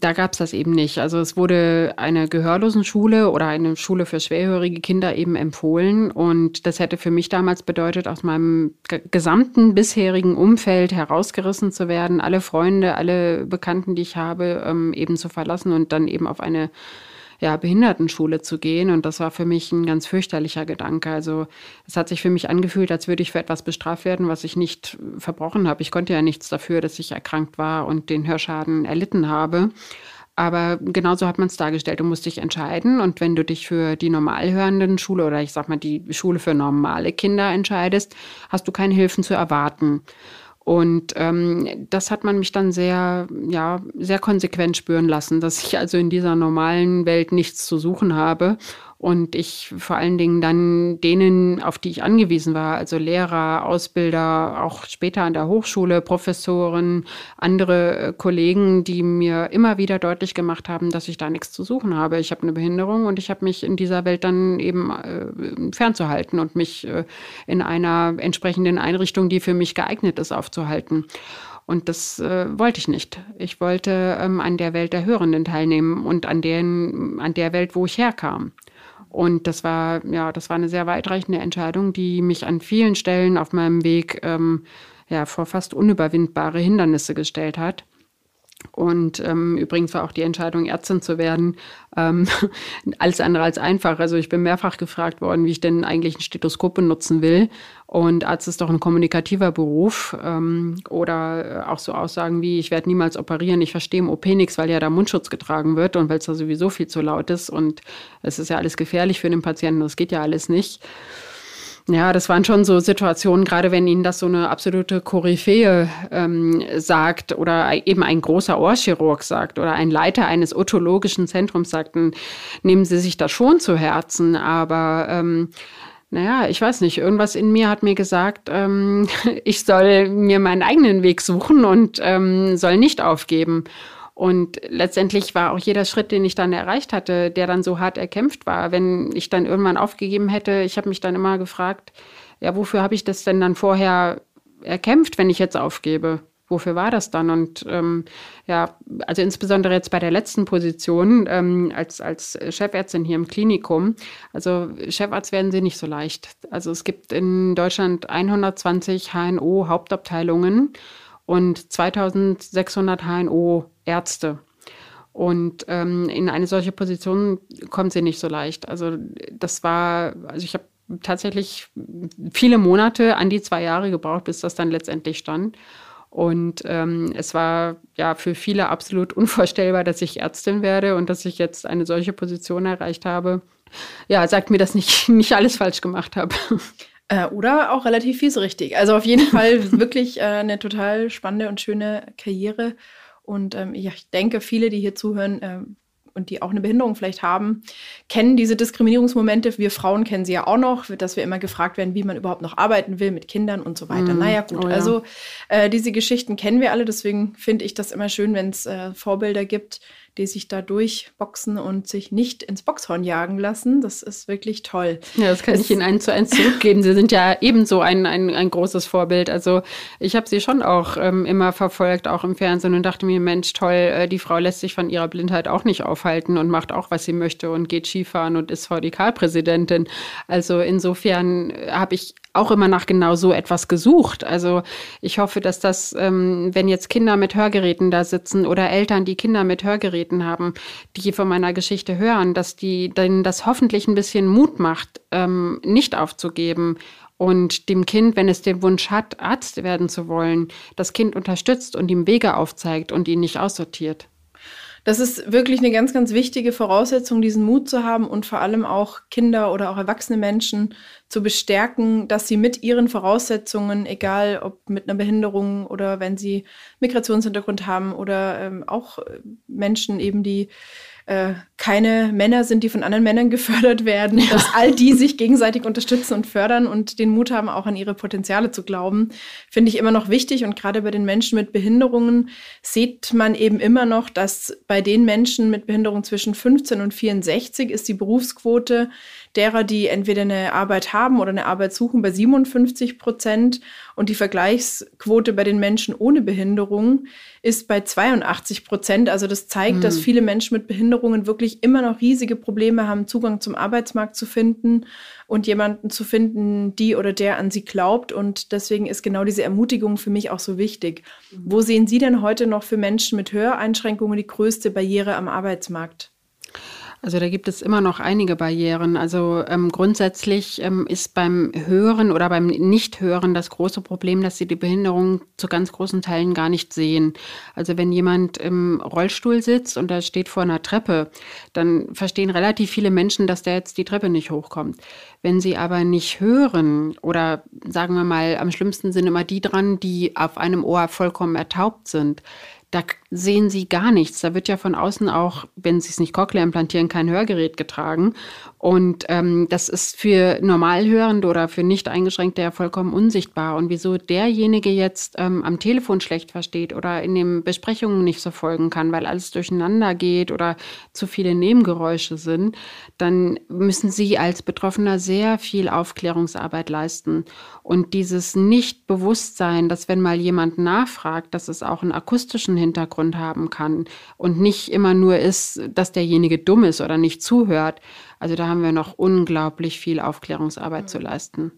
[SPEAKER 1] da gab es das eben nicht. Also es wurde eine Gehörlosenschule oder eine Schule für schwerhörige Kinder eben empfohlen. Und das hätte für mich damals bedeutet, aus meinem gesamten bisherigen Umfeld herausgerissen zu werden, alle Freunde, alle Bekannten, die ich habe, ähm, eben zu verlassen und dann eben auf eine ja, Behindertenschule zu gehen. Und das war für mich ein ganz fürchterlicher Gedanke. Also es hat sich für mich angefühlt, als würde ich für etwas bestraft werden, was ich nicht verbrochen habe. Ich konnte ja nichts dafür, dass ich erkrankt war und den Hörschaden erlitten habe. Aber genauso hat man es dargestellt. Du musst dich entscheiden. Und wenn du dich für die normalhörenden Schule oder ich sag mal die Schule für normale Kinder entscheidest, hast du keine Hilfen zu erwarten. Und ähm, das hat man mich dann sehr, ja, sehr konsequent spüren lassen, dass ich also in dieser normalen Welt nichts zu suchen habe und ich vor allen Dingen dann denen, auf die ich angewiesen war, also Lehrer, Ausbilder, auch später an der Hochschule, Professoren, andere äh, Kollegen, die mir immer wieder deutlich gemacht haben, dass ich da nichts zu suchen habe. Ich habe eine Behinderung und ich habe mich in dieser Welt dann eben äh, fernzuhalten und mich äh, in einer entsprechenden Einrichtung, die für mich geeignet ist, aufzuhalten. Und das äh, wollte ich nicht. Ich wollte ähm, an der Welt der Hörenden teilnehmen und an, den, an der Welt, wo ich herkam. Und das war, ja, das war eine sehr weitreichende Entscheidung, die mich an vielen Stellen auf meinem Weg ähm, ja, vor fast unüberwindbare Hindernisse gestellt hat. Und ähm, übrigens war auch die Entscheidung, Ärztin zu werden, ähm, [LAUGHS] alles andere als einfach. Also ich bin mehrfach gefragt worden, wie ich denn eigentlich ein Stethoskop benutzen will. Und Arzt ist doch ein kommunikativer Beruf. Ähm, oder auch so Aussagen wie, ich werde niemals operieren, ich verstehe im OP nichts, weil ja da Mundschutz getragen wird und weil es da sowieso viel zu laut ist. Und es ist ja alles gefährlich für den Patienten, das geht ja alles nicht. Ja, das waren schon so Situationen, gerade wenn Ihnen das so eine absolute Koryphäe ähm, sagt oder eben ein großer Ohrchirurg sagt oder ein Leiter eines otologischen Zentrums sagt, dann nehmen Sie sich das schon zu Herzen. Aber ähm, naja, ich weiß nicht, irgendwas in mir hat mir gesagt, ähm, [LAUGHS] ich soll mir meinen eigenen Weg suchen und ähm, soll nicht aufgeben. Und letztendlich war auch jeder Schritt, den ich dann erreicht hatte, der dann so hart erkämpft war. Wenn ich dann irgendwann aufgegeben hätte, ich habe mich dann immer gefragt, ja, wofür habe ich das denn dann vorher erkämpft, wenn ich jetzt aufgebe? Wofür war das dann? Und ähm, ja, also insbesondere jetzt bei der letzten Position ähm, als, als Chefärztin hier im Klinikum. Also Chefarzt werden Sie nicht so leicht. Also es gibt in Deutschland 120 HNO-Hauptabteilungen und 2600 HNO-Ärzte. Und ähm, in eine solche Position kommt sie nicht so leicht. Also das war, also ich habe tatsächlich viele Monate, an die zwei Jahre gebraucht, bis das dann letztendlich stand. Und ähm, es war ja für viele absolut [LAUGHS] unvorstellbar, dass ich Ärztin werde und dass ich jetzt eine solche Position erreicht habe. Ja, sagt mir, dass ich [LAUGHS] nicht alles falsch gemacht habe.
[SPEAKER 2] Äh, oder auch relativ fies richtig. Also auf jeden [LAUGHS] Fall wirklich äh, eine total spannende und schöne Karriere. Und ähm, ja, ich denke, viele, die hier zuhören äh, und die auch eine Behinderung vielleicht haben, kennen diese Diskriminierungsmomente. Wir Frauen kennen sie ja auch noch, dass wir immer gefragt werden, wie man überhaupt noch arbeiten will mit Kindern und so weiter. Mm, naja, gut. Oh ja. Also äh, diese Geschichten kennen wir alle. Deswegen finde ich das immer schön, wenn es äh, Vorbilder gibt, die sich da durchboxen und sich nicht ins Boxhorn jagen lassen. Das ist wirklich toll.
[SPEAKER 1] Ja, das kann es, ich Ihnen eins zu eins zurückgeben. Sie sind ja ebenso ein, ein, ein großes Vorbild. Also ich habe Sie schon auch ähm, immer verfolgt, auch im Fernsehen und dachte mir, Mensch, toll, äh, die Frau lässt sich von ihrer Blindheit auch nicht aufhalten und macht auch, was sie möchte und geht Skifahren und ist VDK-Präsidentin. Also insofern habe ich auch immer nach genau so etwas gesucht. Also ich hoffe, dass das, ähm, wenn jetzt Kinder mit Hörgeräten da sitzen oder Eltern, die Kinder mit Hörgeräten haben, die von meiner Geschichte hören, dass die denen das hoffentlich ein bisschen Mut macht, ähm, nicht aufzugeben und dem Kind, wenn es den Wunsch hat, Arzt werden zu wollen, das Kind unterstützt und ihm Wege aufzeigt und ihn nicht aussortiert.
[SPEAKER 2] Das ist wirklich eine ganz, ganz wichtige Voraussetzung, diesen Mut zu haben und vor allem auch Kinder oder auch erwachsene Menschen zu bestärken, dass sie mit ihren Voraussetzungen, egal ob mit einer Behinderung oder wenn sie Migrationshintergrund haben oder ähm, auch Menschen eben, die äh, keine Männer sind, die von anderen Männern [LAUGHS] gefördert werden, ja. dass all die sich gegenseitig unterstützen und fördern und den Mut haben, auch an ihre Potenziale zu glauben, finde ich immer noch wichtig. Und gerade bei den Menschen mit Behinderungen sieht man eben immer noch, dass bei den Menschen mit Behinderung zwischen 15 und 64 ist die Berufsquote derer, die entweder eine Arbeit haben oder eine Arbeit suchen, bei 57 Prozent. Und die Vergleichsquote bei den Menschen ohne Behinderung ist bei 82 Prozent. Also das zeigt, mhm. dass hm. viele Menschen mit Behinderungen wirklich immer noch riesige Probleme haben, Zugang zum Arbeitsmarkt zu finden und jemanden zu finden, die oder der an sie glaubt. Und deswegen ist genau diese Ermutigung für mich auch so wichtig. Mhm. Wo sehen Sie denn heute noch für Menschen mit Höreinschränkungen die größte Barriere am Arbeitsmarkt?
[SPEAKER 1] Also da gibt es immer noch einige Barrieren. Also ähm, grundsätzlich ähm, ist beim Hören oder beim Nichthören das große Problem, dass sie die Behinderung zu ganz großen Teilen gar nicht sehen. Also wenn jemand im Rollstuhl sitzt und da steht vor einer Treppe, dann verstehen relativ viele Menschen, dass der jetzt die Treppe nicht hochkommt. Wenn sie aber nicht hören oder sagen wir mal am schlimmsten sind immer die dran, die auf einem Ohr vollkommen ertaubt sind, da sehen sie gar nichts. Da wird ja von außen auch, wenn sie es nicht Cochlea implantieren, kein Hörgerät getragen. Und ähm, das ist für Normalhörende oder für nicht Eingeschränkte ja vollkommen unsichtbar. Und wieso derjenige jetzt ähm, am Telefon schlecht versteht oder in den Besprechungen nicht so folgen kann, weil alles durcheinander geht oder zu viele Nebengeräusche sind, dann müssen Sie als Betroffener sehr viel Aufklärungsarbeit leisten. Und dieses Nicht-Bewusstsein, dass wenn mal jemand nachfragt, dass es auch einen akustischen Hintergrund haben kann und nicht immer nur ist, dass derjenige dumm ist oder nicht zuhört, also da haben wir noch unglaublich viel Aufklärungsarbeit zu leisten.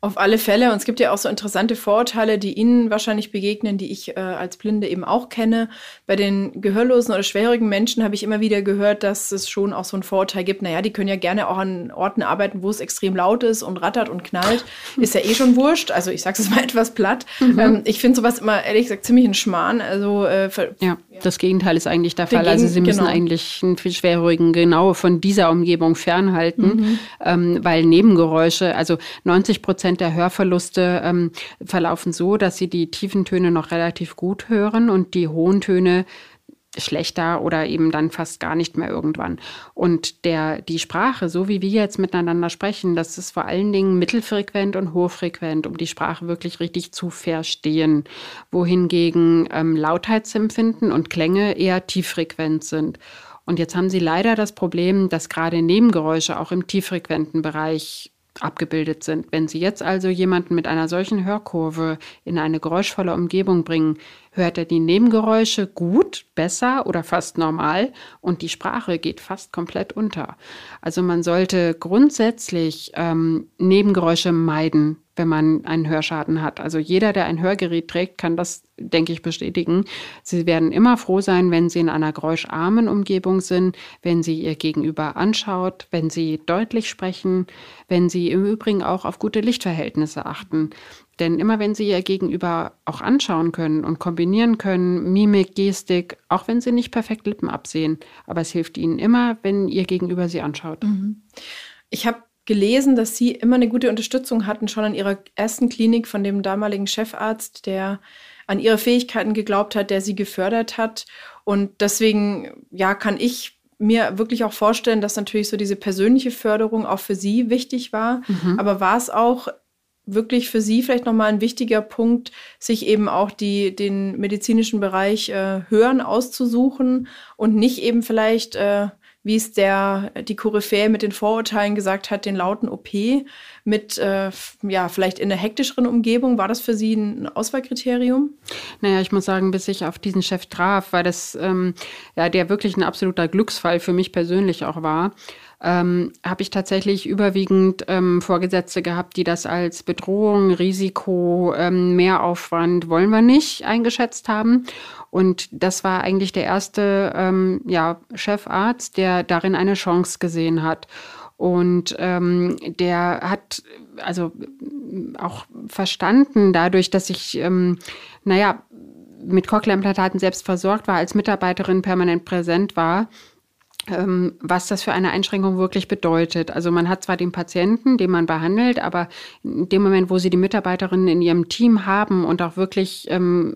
[SPEAKER 2] Auf alle Fälle. Und es gibt ja auch so interessante Vorurteile, die Ihnen wahrscheinlich begegnen, die ich äh, als Blinde eben auch kenne. Bei den gehörlosen oder schwerhörigen Menschen habe ich immer wieder gehört, dass es schon auch so ein Vorurteil gibt. Naja, die können ja gerne auch an Orten arbeiten, wo es extrem laut ist und rattert und knallt. [LAUGHS] Ist ja eh schon wurscht. Also ich sage es mal [LAUGHS] etwas platt. Mhm. Ähm, ich finde sowas immer ehrlich gesagt ziemlich ein Schmarrn. Also
[SPEAKER 1] äh, ja, das Gegenteil ist eigentlich der Fall. Also Sie müssen genau. eigentlich einen Schwerhörigen genau von dieser Umgebung fernhalten, mhm. ähm, weil Nebengeräusche, also 90 Prozent Prozent der Hörverluste ähm, verlaufen so, dass sie die tiefen Töne noch relativ gut hören und die hohen Töne schlechter oder eben dann fast gar nicht mehr irgendwann. Und der, die Sprache, so wie wir jetzt miteinander sprechen, das ist vor allen Dingen mittelfrequent und hochfrequent, um die Sprache wirklich richtig zu verstehen. Wohingegen ähm, Lautheitsempfinden und Klänge eher tieffrequent sind. Und jetzt haben sie leider das Problem, dass gerade Nebengeräusche auch im tieffrequenten Bereich abgebildet sind. Wenn Sie jetzt also jemanden mit einer solchen Hörkurve in eine geräuschvolle Umgebung bringen, hört er die Nebengeräusche gut, besser oder fast normal und die Sprache geht fast komplett unter. Also man sollte grundsätzlich ähm, Nebengeräusche meiden, wenn man einen Hörschaden hat. Also jeder, der ein Hörgerät trägt, kann das, denke ich, bestätigen. Sie werden immer froh sein, wenn Sie in einer geräuscharmen Umgebung sind, wenn Sie Ihr Gegenüber anschaut, wenn Sie deutlich sprechen, wenn Sie im Übrigen auch auf gute Lichtverhältnisse achten. Denn immer wenn Sie Ihr Gegenüber auch anschauen können und kombinieren können, Mimik, Gestik, auch wenn Sie nicht perfekt Lippen absehen, aber es hilft Ihnen immer, wenn Ihr Gegenüber Sie anschaut. Mhm.
[SPEAKER 2] Ich habe gelesen, dass Sie immer eine gute Unterstützung hatten, schon an Ihrer ersten Klinik von dem damaligen Chefarzt, der an Ihre Fähigkeiten geglaubt hat, der Sie gefördert hat. Und deswegen, ja, kann ich mir wirklich auch vorstellen, dass natürlich so diese persönliche Förderung auch für Sie wichtig war. Mhm. Aber war es auch wirklich für Sie vielleicht nochmal ein wichtiger Punkt, sich eben auch die, den medizinischen Bereich äh, Hören auszusuchen und nicht eben vielleicht äh, wie es der, die Koryphäe mit den Vorurteilen gesagt hat, den lauten OP mit, äh, ja, vielleicht in einer hektischeren Umgebung. War das für Sie ein Auswahlkriterium?
[SPEAKER 1] Naja, ich muss sagen, bis ich auf diesen Chef traf, weil das ähm, ja der wirklich ein absoluter Glücksfall für mich persönlich auch war ähm, habe ich tatsächlich überwiegend ähm, Vorgesetzte gehabt, die das als Bedrohung, Risiko, ähm, Mehraufwand wollen wir nicht eingeschätzt haben. Und das war eigentlich der erste ähm, ja, Chefarzt, der darin eine Chance gesehen hat. Und ähm, der hat also auch verstanden, dadurch, dass ich, ähm, naja, mit Cochlea-Implantaten selbst versorgt war, als Mitarbeiterin permanent präsent war, was das für eine Einschränkung wirklich bedeutet. Also man hat zwar den Patienten, den man behandelt, aber in dem Moment, wo sie die Mitarbeiterinnen in ihrem Team haben und auch wirklich ähm,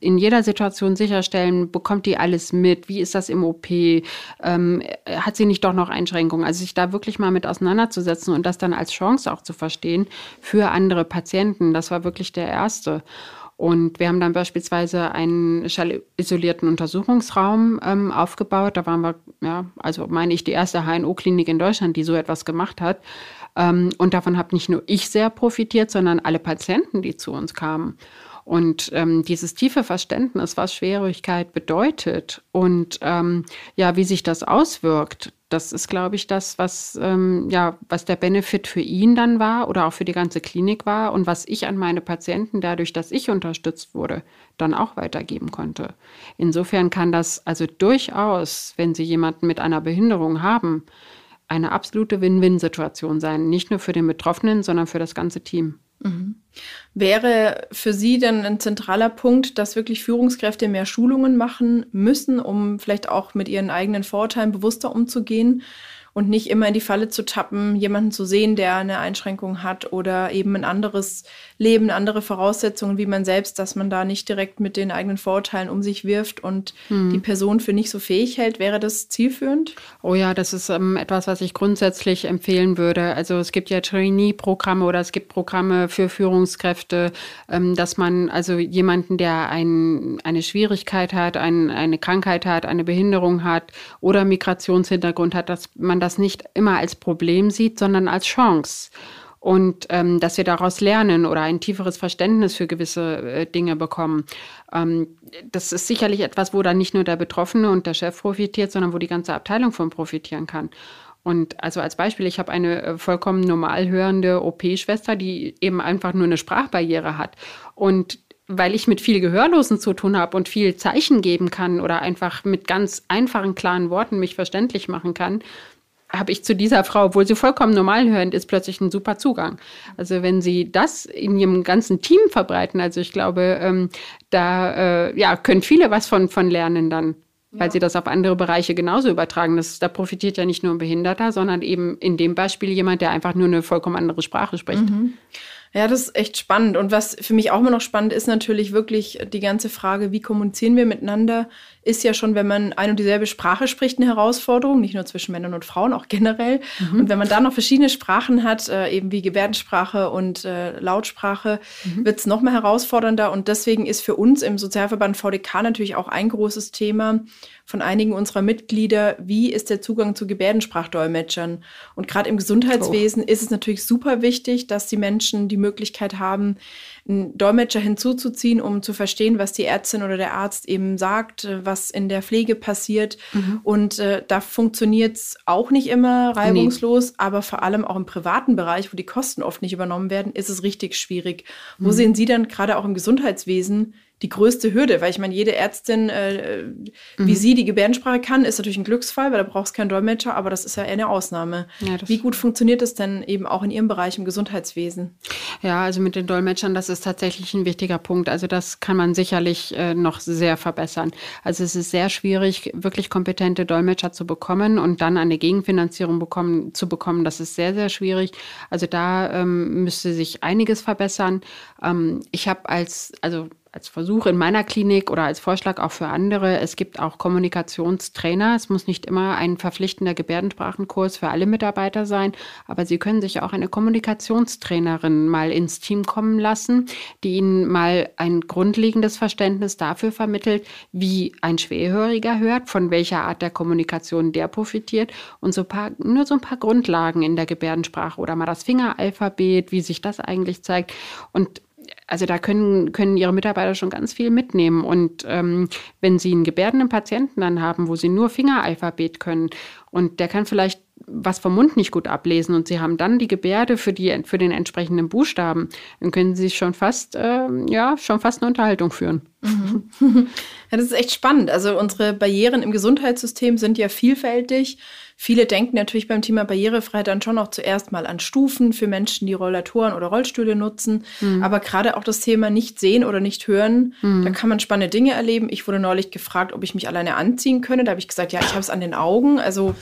[SPEAKER 1] in jeder Situation sicherstellen, bekommt die alles mit, wie ist das im OP, ähm, hat sie nicht doch noch Einschränkungen. Also sich da wirklich mal mit auseinanderzusetzen und das dann als Chance auch zu verstehen für andere Patienten, das war wirklich der erste. Und wir haben dann beispielsweise einen schallisolierten Untersuchungsraum ähm, aufgebaut. Da waren wir, ja, also meine ich, die erste HNO-Klinik in Deutschland, die so etwas gemacht hat. Ähm, und davon habe nicht nur ich sehr profitiert, sondern alle Patienten, die zu uns kamen. Und ähm, dieses tiefe Verständnis, was Schwierigkeit bedeutet und ähm, ja, wie sich das auswirkt, das ist, glaube ich, das, was, ähm, ja, was der Benefit für ihn dann war oder auch für die ganze Klinik war und was ich an meine Patienten dadurch, dass ich unterstützt wurde, dann auch weitergeben konnte. Insofern kann das also durchaus, wenn Sie jemanden mit einer Behinderung haben, eine absolute Win-Win-Situation sein. Nicht nur für den Betroffenen, sondern für das ganze Team. Mhm.
[SPEAKER 2] Wäre für Sie denn ein zentraler Punkt, dass wirklich Führungskräfte mehr Schulungen machen müssen, um vielleicht auch mit ihren eigenen Vorurteilen bewusster umzugehen? Und nicht immer in die Falle zu tappen, jemanden zu sehen, der eine Einschränkung hat oder eben ein anderes Leben, andere Voraussetzungen wie man selbst, dass man da nicht direkt mit den eigenen Vorurteilen um sich wirft und hm. die Person für nicht so fähig hält. Wäre das zielführend?
[SPEAKER 1] Oh ja, das ist ähm, etwas, was ich grundsätzlich empfehlen würde. Also es gibt ja Trainee-Programme oder es gibt Programme für Führungskräfte, ähm, dass man also jemanden, der ein, eine Schwierigkeit hat, ein, eine Krankheit hat, eine Behinderung hat oder Migrationshintergrund hat, dass man das nicht immer als Problem sieht, sondern als Chance und ähm, dass wir daraus lernen oder ein tieferes Verständnis für gewisse äh, Dinge bekommen. Ähm, das ist sicherlich etwas, wo dann nicht nur der Betroffene und der Chef profitiert, sondern wo die ganze Abteilung von profitieren kann. Und also als Beispiel, ich habe eine äh, vollkommen normal hörende OP-Schwester, die eben einfach nur eine Sprachbarriere hat. Und weil ich mit viel Gehörlosen zu tun habe und viel Zeichen geben kann oder einfach mit ganz einfachen, klaren Worten mich verständlich machen kann, habe ich zu dieser Frau, obwohl sie vollkommen normal hörend ist, plötzlich einen super Zugang. Also wenn sie das in ihrem ganzen Team verbreiten, also ich glaube, ähm, da äh, ja, können viele was von, von lernen dann. Ja. Weil sie das auf andere Bereiche genauso übertragen. Das, da profitiert ja nicht nur ein Behinderter, sondern eben in dem Beispiel jemand, der einfach nur eine vollkommen andere Sprache spricht. Mhm.
[SPEAKER 2] Ja, das ist echt spannend. Und was für mich auch immer noch spannend ist, natürlich wirklich die ganze Frage, wie kommunizieren wir miteinander, ist ja schon, wenn man ein und dieselbe Sprache spricht, eine Herausforderung, nicht nur zwischen Männern und Frauen, auch generell. Mhm. Und wenn man da noch verschiedene Sprachen hat, äh, eben wie Gebärdensprache und äh, Lautsprache, mhm. wird es noch mal herausfordernder. Und deswegen ist für uns im Sozialverband VDK natürlich auch ein großes Thema, von einigen unserer Mitglieder, wie ist der Zugang zu Gebärdensprachdolmetschern? Und gerade im Gesundheitswesen oh. ist es natürlich super wichtig, dass die Menschen die Möglichkeit haben, einen Dolmetscher hinzuzuziehen, um zu verstehen, was die Ärztin oder der Arzt eben sagt, was in der Pflege passiert. Mhm. Und äh, da funktioniert es auch nicht immer reibungslos, nee. aber vor allem auch im privaten Bereich, wo die Kosten oft nicht übernommen werden, ist es richtig schwierig. Mhm. Wo sehen Sie dann gerade auch im Gesundheitswesen die größte Hürde, weil ich meine, jede Ärztin, äh, wie mhm. sie die Gebärdensprache kann, ist natürlich ein Glücksfall, weil da brauchst du keinen Dolmetscher, aber das ist ja eher eine Ausnahme. Ja, wie gut funktioniert das denn eben auch in Ihrem Bereich im Gesundheitswesen?
[SPEAKER 1] Ja, also mit den Dolmetschern, das ist tatsächlich ein wichtiger Punkt. Also das kann man sicherlich äh, noch sehr verbessern. Also es ist sehr schwierig, wirklich kompetente Dolmetscher zu bekommen und dann eine Gegenfinanzierung bekommen, zu bekommen. Das ist sehr, sehr schwierig. Also da ähm, müsste sich einiges verbessern. Ähm, ich habe als, also als Versuch in meiner Klinik oder als Vorschlag auch für andere. Es gibt auch Kommunikationstrainer. Es muss nicht immer ein verpflichtender Gebärdensprachenkurs für alle Mitarbeiter sein, aber Sie können sich auch eine Kommunikationstrainerin mal ins Team kommen lassen, die Ihnen mal ein grundlegendes Verständnis dafür vermittelt, wie ein Schwerhöriger hört, von welcher Art der Kommunikation der profitiert und so paar, nur so ein paar Grundlagen in der Gebärdensprache oder mal das Fingeralphabet, wie sich das eigentlich zeigt. Und also da können, können ihre Mitarbeiter schon ganz viel mitnehmen. Und ähm, wenn sie einen gebärdenden Patienten dann haben, wo sie nur Fingeralphabet können und der kann vielleicht was vom Mund nicht gut ablesen und sie haben dann die Gebärde für, die, für den entsprechenden Buchstaben, dann können sie schon fast, äh, ja, schon fast eine Unterhaltung führen.
[SPEAKER 2] Mhm. [LAUGHS] Ja, das ist echt spannend. Also unsere Barrieren im Gesundheitssystem sind ja vielfältig. Viele denken natürlich beim Thema Barrierefreiheit dann schon auch zuerst mal an Stufen für Menschen, die Rollatoren oder Rollstühle nutzen. Mhm. Aber gerade auch das Thema nicht sehen oder nicht hören, mhm. da kann man spannende Dinge erleben. Ich wurde neulich gefragt, ob ich mich alleine anziehen könne. Da habe ich gesagt, ja, ich habe es an den Augen. Also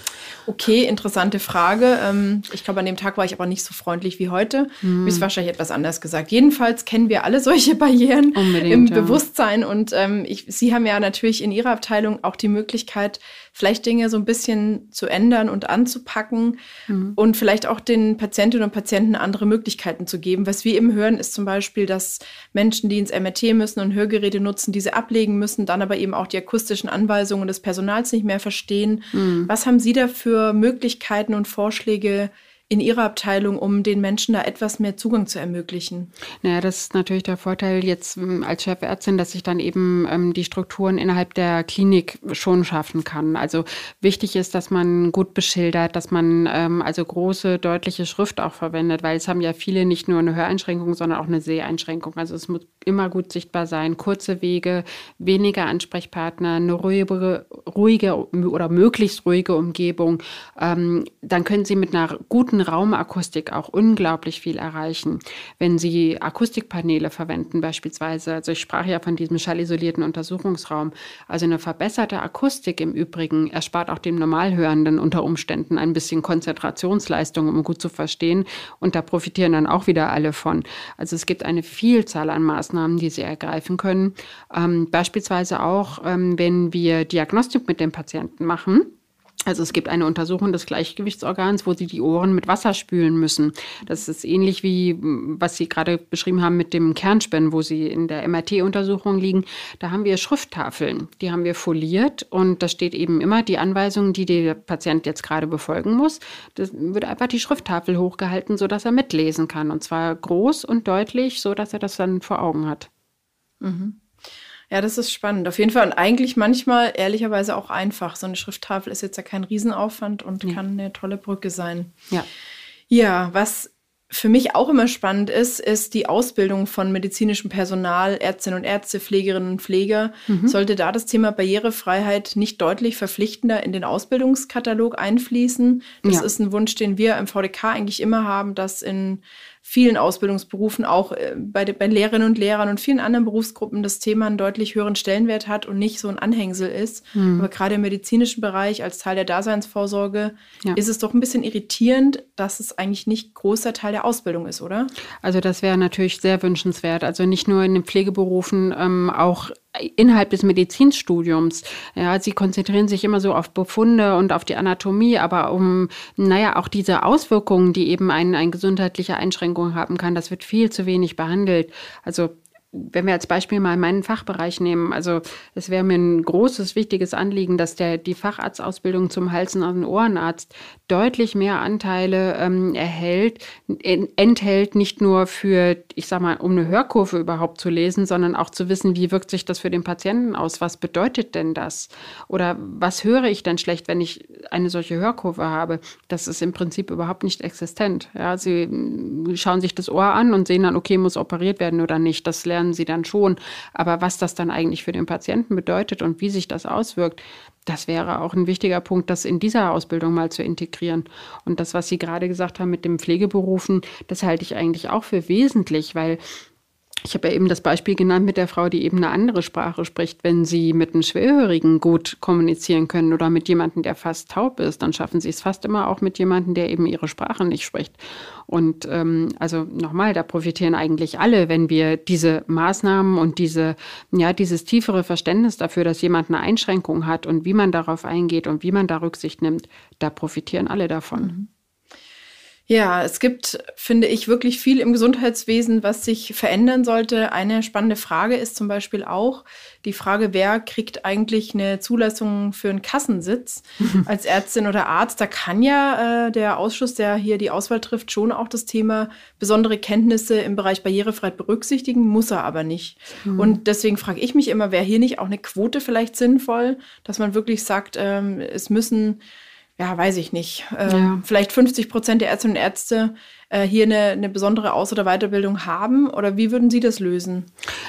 [SPEAKER 2] okay, interessante Frage. Ähm, ich glaube, an dem Tag war ich aber nicht so freundlich wie heute. Mhm. Ist wahrscheinlich etwas anders gesagt. Jedenfalls kennen wir alle solche Barrieren Unbedingt, im ja. Bewusstsein. Und ähm, ich, Sie haben ja natürlich in Ihrer Abteilung auch die Möglichkeit, vielleicht Dinge so ein bisschen zu ändern und anzupacken mhm. und vielleicht auch den Patientinnen und Patienten andere Möglichkeiten zu geben. Was wir eben hören, ist zum Beispiel, dass Menschen, die ins MRT müssen und Hörgeräte nutzen, diese ablegen müssen, dann aber eben auch die akustischen Anweisungen des Personals nicht mehr verstehen. Mhm. Was haben Sie da für Möglichkeiten und Vorschläge, in Ihrer Abteilung, um den Menschen da etwas mehr Zugang zu ermöglichen?
[SPEAKER 1] Naja, das ist natürlich der Vorteil jetzt ähm, als Chefärztin, dass ich dann eben ähm, die Strukturen innerhalb der Klinik schon schaffen kann. Also wichtig ist, dass man gut beschildert, dass man ähm, also große, deutliche Schrift auch verwendet, weil es haben ja viele nicht nur eine Höreinschränkung, sondern auch eine Seheinschränkung. Also es muss immer gut sichtbar sein, kurze Wege, weniger Ansprechpartner, eine ruhige, ruhige oder möglichst ruhige Umgebung. Ähm, dann können Sie mit einer guten guten Raumakustik auch unglaublich viel erreichen. Wenn Sie Akustikpaneele verwenden beispielsweise, also ich sprach ja von diesem schallisolierten Untersuchungsraum, also eine verbesserte Akustik im Übrigen erspart auch dem Normalhörenden unter Umständen ein bisschen Konzentrationsleistung, um gut zu verstehen und da profitieren dann auch wieder alle von. Also es gibt eine Vielzahl an Maßnahmen, die Sie ergreifen können. Ähm, beispielsweise auch, ähm, wenn wir Diagnostik mit dem Patienten machen also es gibt eine Untersuchung des Gleichgewichtsorgans, wo sie die Ohren mit Wasser spülen müssen. Das ist ähnlich wie, was Sie gerade beschrieben haben mit dem Kernspinnen, wo Sie in der MRT-Untersuchung liegen. Da haben wir Schrifttafeln, die haben wir foliert und da steht eben immer die Anweisung, die der Patient jetzt gerade befolgen muss. Das wird einfach die Schrifttafel hochgehalten, sodass er mitlesen kann. Und zwar groß und deutlich, sodass er das dann vor Augen hat.
[SPEAKER 2] Mhm. Ja, das ist spannend. Auf jeden Fall und eigentlich manchmal ehrlicherweise auch einfach. So eine Schrifttafel ist jetzt ja kein Riesenaufwand und ja. kann eine tolle Brücke sein.
[SPEAKER 1] Ja.
[SPEAKER 2] Ja, was für mich auch immer spannend ist, ist die Ausbildung von medizinischem Personal, Ärztinnen und Ärzte, Pflegerinnen und Pfleger. Mhm. Sollte da das Thema Barrierefreiheit nicht deutlich verpflichtender in den Ausbildungskatalog einfließen? Das ja. ist ein Wunsch, den wir im VDK eigentlich immer haben, dass in vielen Ausbildungsberufen, auch äh, bei, bei Lehrerinnen und Lehrern und vielen anderen Berufsgruppen das Thema einen deutlich höheren Stellenwert hat und nicht so ein Anhängsel ist. Mhm. Aber gerade im medizinischen Bereich als Teil der Daseinsvorsorge ja. ist es doch ein bisschen irritierend, dass es eigentlich nicht großer Teil der Ausbildung ist, oder?
[SPEAKER 1] Also das wäre natürlich sehr wünschenswert. Also nicht nur in den Pflegeberufen, ähm, auch innerhalb des Medizinstudiums. Ja, sie konzentrieren sich immer so auf Befunde und auf die Anatomie, aber um, naja, auch diese Auswirkungen, die eben ein, eine gesundheitliche Einschränkung haben kann, das wird viel zu wenig behandelt. Also wenn wir als Beispiel mal meinen Fachbereich nehmen, also es wäre mir ein großes, wichtiges Anliegen, dass der, die Facharztausbildung zum Hals- und Ohrenarzt deutlich mehr Anteile ähm, erhält, enthält, nicht nur für, ich sag mal, um eine Hörkurve überhaupt zu lesen, sondern auch zu wissen, wie wirkt sich das für den Patienten aus? Was bedeutet denn das? Oder was höre ich denn schlecht, wenn ich eine solche Hörkurve habe? Das ist im Prinzip überhaupt nicht existent. Ja, sie schauen sich das Ohr an und sehen dann, okay, muss operiert werden oder nicht. Das lernen sie dann schon. Aber was das dann eigentlich für den Patienten bedeutet und wie sich das auswirkt, das wäre auch ein wichtiger Punkt, das in dieser Ausbildung mal zu integrieren. Und das, was Sie gerade gesagt haben mit den Pflegeberufen, das halte ich eigentlich auch für wesentlich, weil ich habe ja eben das Beispiel genannt mit der Frau, die eben eine andere Sprache spricht. Wenn sie mit einem Schwerhörigen gut kommunizieren können oder mit jemandem, der fast taub ist, dann schaffen sie es fast immer auch mit jemandem, der eben ihre Sprache nicht spricht. Und ähm, also nochmal, da profitieren eigentlich alle, wenn wir diese Maßnahmen und diese, ja, dieses tiefere Verständnis dafür, dass jemand eine Einschränkung hat und wie man darauf eingeht und wie man da Rücksicht nimmt, da profitieren alle davon. Mhm.
[SPEAKER 2] Ja, es gibt, finde ich, wirklich viel im Gesundheitswesen, was sich verändern sollte. Eine spannende Frage ist zum Beispiel auch die Frage, wer kriegt eigentlich eine Zulassung für einen Kassensitz [LAUGHS] als Ärztin oder Arzt? Da kann ja äh, der Ausschuss, der hier die Auswahl trifft, schon auch das Thema besondere Kenntnisse im Bereich Barrierefreiheit berücksichtigen, muss er aber nicht. Mhm. Und deswegen frage ich mich immer, wäre hier nicht auch eine Quote vielleicht sinnvoll, dass man wirklich sagt, ähm, es müssen ja, weiß ich nicht, äh, ja. vielleicht 50 Prozent der Ärztinnen und Ärzte äh, hier eine, eine besondere Aus- oder Weiterbildung haben? Oder wie würden Sie das lösen?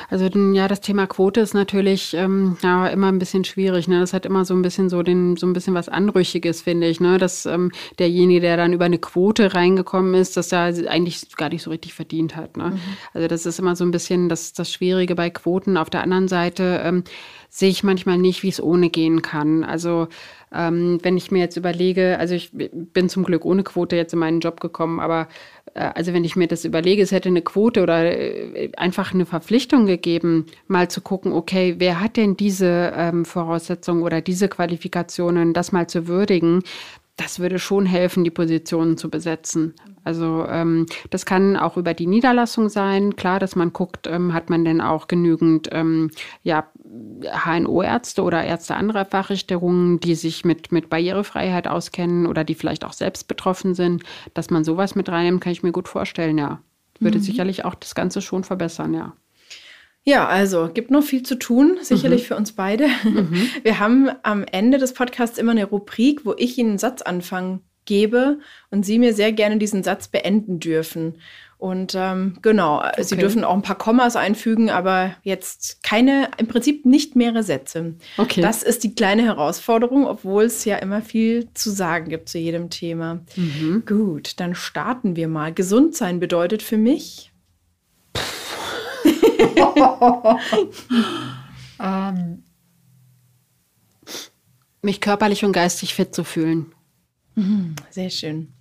[SPEAKER 1] Also ja, das Thema Quote ist natürlich ähm, ja, immer ein bisschen schwierig. Ne? Das hat immer so ein bisschen so den, so ein bisschen was Anrüchiges, finde ich. Ne? Dass ähm, derjenige, der dann über eine Quote reingekommen ist, dass er eigentlich gar nicht so richtig verdient hat. Ne? Mhm. Also das ist immer so ein bisschen das, das Schwierige bei Quoten. Auf der anderen Seite ähm, sehe ich manchmal nicht, wie es ohne gehen kann. Also ähm, wenn ich mir jetzt überlege, also ich bin zum Glück ohne Quote jetzt in meinen Job gekommen, aber äh, also wenn ich mir das überlege, es hätte eine Quote oder äh, einfach eine Verpflichtung gegeben, mal zu gucken, okay, wer hat denn diese ähm, Voraussetzungen oder diese Qualifikationen, das mal zu würdigen, das würde schon helfen, die Positionen zu besetzen. Also ähm, das kann auch über die Niederlassung sein. Klar, dass man guckt, ähm, hat man denn auch genügend ähm, ja, HNO-Ärzte oder Ärzte anderer Fachrichtungen, die sich mit, mit Barrierefreiheit auskennen oder die vielleicht auch selbst betroffen sind. Dass man sowas mit reinnimmt, kann ich mir gut vorstellen, ja. Würde mhm. sicherlich auch das Ganze schon verbessern, ja.
[SPEAKER 2] Ja, also gibt noch viel zu tun, sicherlich mhm. für uns beide. Mhm. [LAUGHS] Wir haben am Ende des Podcasts immer eine Rubrik, wo ich Ihnen einen Satzanfang gebe und Sie mir sehr gerne diesen Satz beenden dürfen. Und ähm, genau, okay. Sie dürfen auch ein paar Kommas einfügen, aber jetzt keine, im Prinzip nicht mehrere Sätze. Okay. Das ist die kleine Herausforderung, obwohl es ja immer viel zu sagen gibt zu jedem Thema. Mhm. Gut, dann starten wir mal. Gesund sein bedeutet für mich. [LAUGHS]
[SPEAKER 1] ähm, mich körperlich und geistig fit zu fühlen.
[SPEAKER 2] Mhm, sehr schön.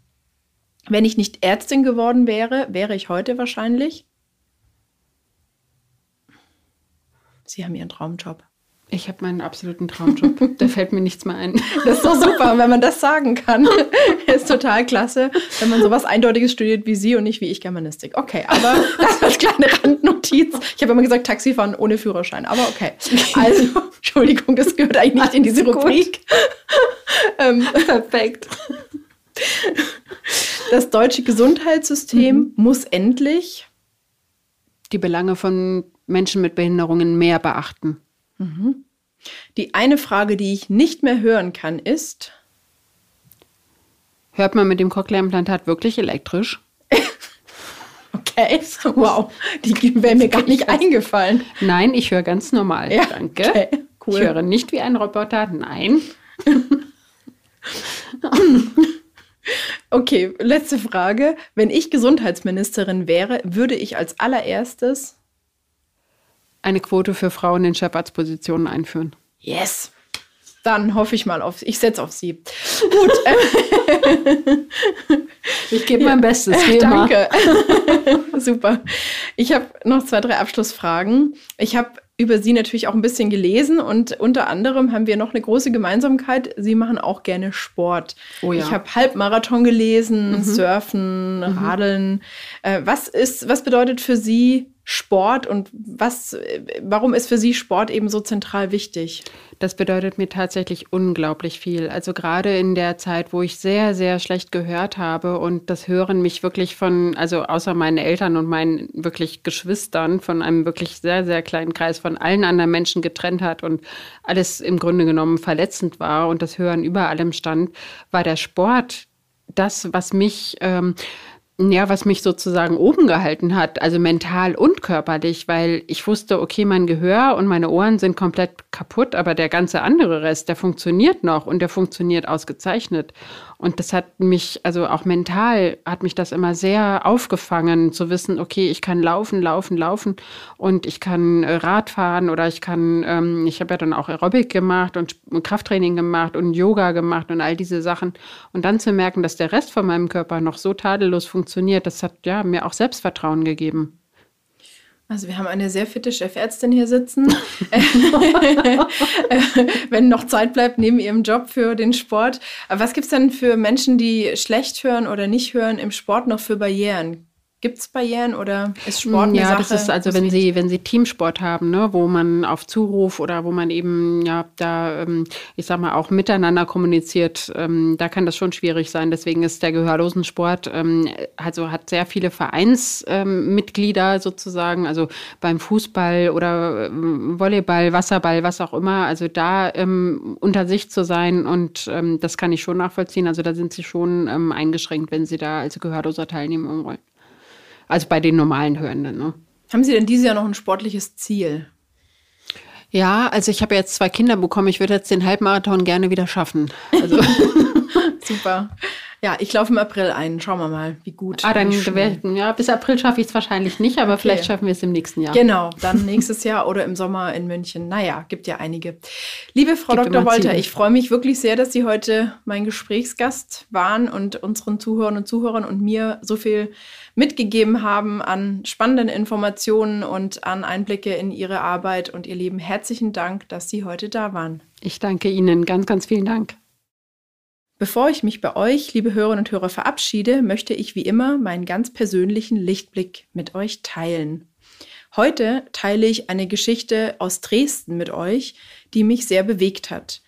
[SPEAKER 2] Wenn ich nicht Ärztin geworden wäre, wäre ich heute wahrscheinlich. Sie haben Ihren Traumjob.
[SPEAKER 1] Ich habe meinen absoluten Traumjob. [LAUGHS] da fällt mir nichts mehr ein.
[SPEAKER 2] Das ist so super, wenn man das sagen kann. [LAUGHS] ist total klasse, wenn man sowas Eindeutiges studiert wie Sie und nicht wie ich Germanistik. Okay, aber das als kleine Randnotiz. Ich habe immer gesagt, Taxifahren ohne Führerschein, aber okay. Also, Entschuldigung, das gehört eigentlich nicht in diese Rubrik. [LAUGHS] ähm, perfekt. Das deutsche Gesundheitssystem mhm. muss endlich
[SPEAKER 1] die Belange von Menschen mit Behinderungen mehr beachten.
[SPEAKER 2] Mhm. Die eine Frage, die ich nicht mehr hören kann, ist:
[SPEAKER 1] Hört man mit dem Cochlea-Implantat wirklich elektrisch? [LAUGHS]
[SPEAKER 2] okay, wow, die wäre mir gar nicht [LAUGHS] eingefallen.
[SPEAKER 1] Nein, ich höre ganz normal. Ja, Danke. Okay, cool. Ich höre nicht wie ein Roboter. Nein. [LAUGHS]
[SPEAKER 2] Okay, letzte Frage. Wenn ich Gesundheitsministerin wäre, würde ich als allererstes
[SPEAKER 1] eine Quote für Frauen in Chefarztpositionen einführen.
[SPEAKER 2] Yes. Dann hoffe ich mal auf, ich setze auf sie. Gut. [LAUGHS]
[SPEAKER 1] ich gebe mein Bestes. [LAUGHS]
[SPEAKER 2] Danke. [LAUGHS] Super. Ich habe noch zwei, drei Abschlussfragen. Ich habe über Sie natürlich auch ein bisschen gelesen und unter anderem haben wir noch eine große Gemeinsamkeit. Sie machen auch gerne Sport. Oh ja. Ich habe Halbmarathon gelesen, mhm. Surfen, mhm. Radeln. Äh, was ist, was bedeutet für Sie Sport und was, warum ist für Sie Sport eben so zentral wichtig?
[SPEAKER 1] Das bedeutet mir tatsächlich unglaublich viel. Also gerade in der Zeit, wo ich sehr, sehr schlecht gehört habe und das Hören mich wirklich von, also außer meinen Eltern und meinen wirklich Geschwistern, von einem wirklich sehr, sehr kleinen Kreis von allen anderen Menschen getrennt hat und alles im Grunde genommen verletzend war und das Hören über allem stand, war der Sport das, was mich ähm, ja, was mich sozusagen oben gehalten hat, also mental und körperlich, weil ich wusste, okay, mein Gehör und meine Ohren sind komplett kaputt, aber der ganze andere Rest, der funktioniert noch und der funktioniert ausgezeichnet. Und das hat mich, also auch mental, hat mich das immer sehr aufgefangen, zu wissen, okay, ich kann laufen, laufen, laufen und ich kann äh, Rad fahren oder ich kann, ähm, ich habe ja dann auch Aerobic gemacht und Krafttraining gemacht und Yoga gemacht und all diese Sachen. Und dann zu merken, dass der Rest von meinem Körper noch so tadellos funktioniert, das hat ja mir auch Selbstvertrauen gegeben.
[SPEAKER 2] Also wir haben eine sehr fitte Chefärztin hier sitzen. [LAUGHS] Wenn noch Zeit bleibt neben ihrem Job für den Sport. Aber was gibt es denn für Menschen, die schlecht hören oder nicht hören im Sport noch für Barrieren? Gibt es Barrieren oder ist Sport eine
[SPEAKER 1] Ja,
[SPEAKER 2] Sache,
[SPEAKER 1] das ist also, wenn Sie, wenn Sie Teamsport haben, ne, wo man auf Zuruf oder wo man eben, ja, da, ähm, ich sag mal, auch miteinander kommuniziert, ähm, da kann das schon schwierig sein. Deswegen ist der Gehörlosensport, ähm, also hat sehr viele Vereinsmitglieder sozusagen, also beim Fußball oder Volleyball, Wasserball, was auch immer, also da unter sich zu sein und das kann ich schon nachvollziehen. Also da sind Sie schon eingeschränkt, wenn Sie da als Gehörloser teilnehmen wollen. Also bei den normalen Hörenden. Ne?
[SPEAKER 2] Haben Sie denn dieses Jahr noch ein sportliches Ziel?
[SPEAKER 1] Ja, also ich habe jetzt zwei Kinder bekommen. Ich würde jetzt den Halbmarathon gerne wieder schaffen. Also. [LAUGHS]
[SPEAKER 2] Super. Ja, ich laufe im April ein. Schauen wir mal, wie gut.
[SPEAKER 1] Ah, dann werden, ja, bis April schaffe ich es wahrscheinlich nicht, aber okay. vielleicht schaffen wir es im nächsten Jahr.
[SPEAKER 2] Genau, dann nächstes Jahr oder im Sommer in München. Naja, gibt ja einige. Liebe Frau gibt Dr. Wolter, ich freue mich wirklich sehr, dass Sie heute mein Gesprächsgast waren und unseren Zuhörern und Zuhörern und mir so viel mitgegeben haben an spannenden Informationen und an Einblicke in Ihre Arbeit und Ihr Leben. Herzlichen Dank, dass Sie heute da waren.
[SPEAKER 1] Ich danke Ihnen. Ganz, ganz vielen Dank.
[SPEAKER 2] Bevor ich mich bei euch, liebe Hörerinnen und Hörer, verabschiede, möchte ich wie immer meinen ganz persönlichen Lichtblick mit euch teilen. Heute teile ich eine Geschichte aus Dresden mit euch, die mich sehr bewegt hat.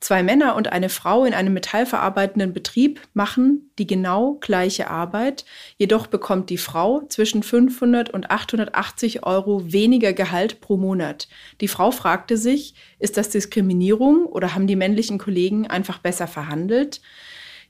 [SPEAKER 2] Zwei Männer und eine Frau in einem metallverarbeitenden Betrieb machen die genau gleiche Arbeit, jedoch bekommt die Frau zwischen 500 und 880 Euro weniger Gehalt pro Monat. Die Frau fragte sich, ist das Diskriminierung oder haben die männlichen Kollegen einfach besser verhandelt?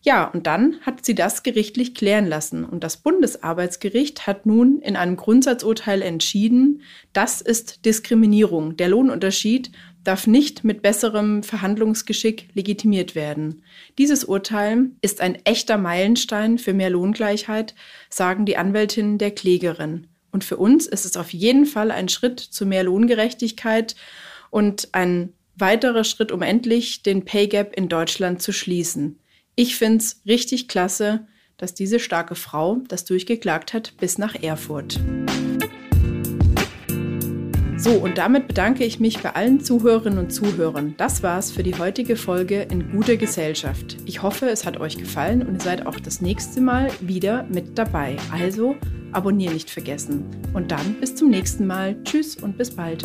[SPEAKER 2] Ja, und dann hat sie das gerichtlich klären lassen. Und das Bundesarbeitsgericht hat nun in einem Grundsatzurteil entschieden, das ist Diskriminierung. Der Lohnunterschied darf nicht mit besserem Verhandlungsgeschick legitimiert werden. Dieses Urteil ist ein echter Meilenstein für mehr Lohngleichheit, sagen die Anwältinnen der Klägerin. Und für uns ist es auf jeden Fall ein Schritt zu mehr Lohngerechtigkeit und ein weiterer Schritt, um endlich den Pay Gap in Deutschland zu schließen. Ich finde es richtig klasse, dass diese starke Frau das durchgeklagt hat bis nach Erfurt. So, und damit bedanke ich mich bei allen Zuhörerinnen und Zuhörern. Das war's für die heutige Folge in guter Gesellschaft. Ich hoffe, es hat euch gefallen und ihr seid auch das nächste Mal wieder mit dabei. Also abonnieren nicht vergessen. Und dann bis zum nächsten Mal. Tschüss und bis bald.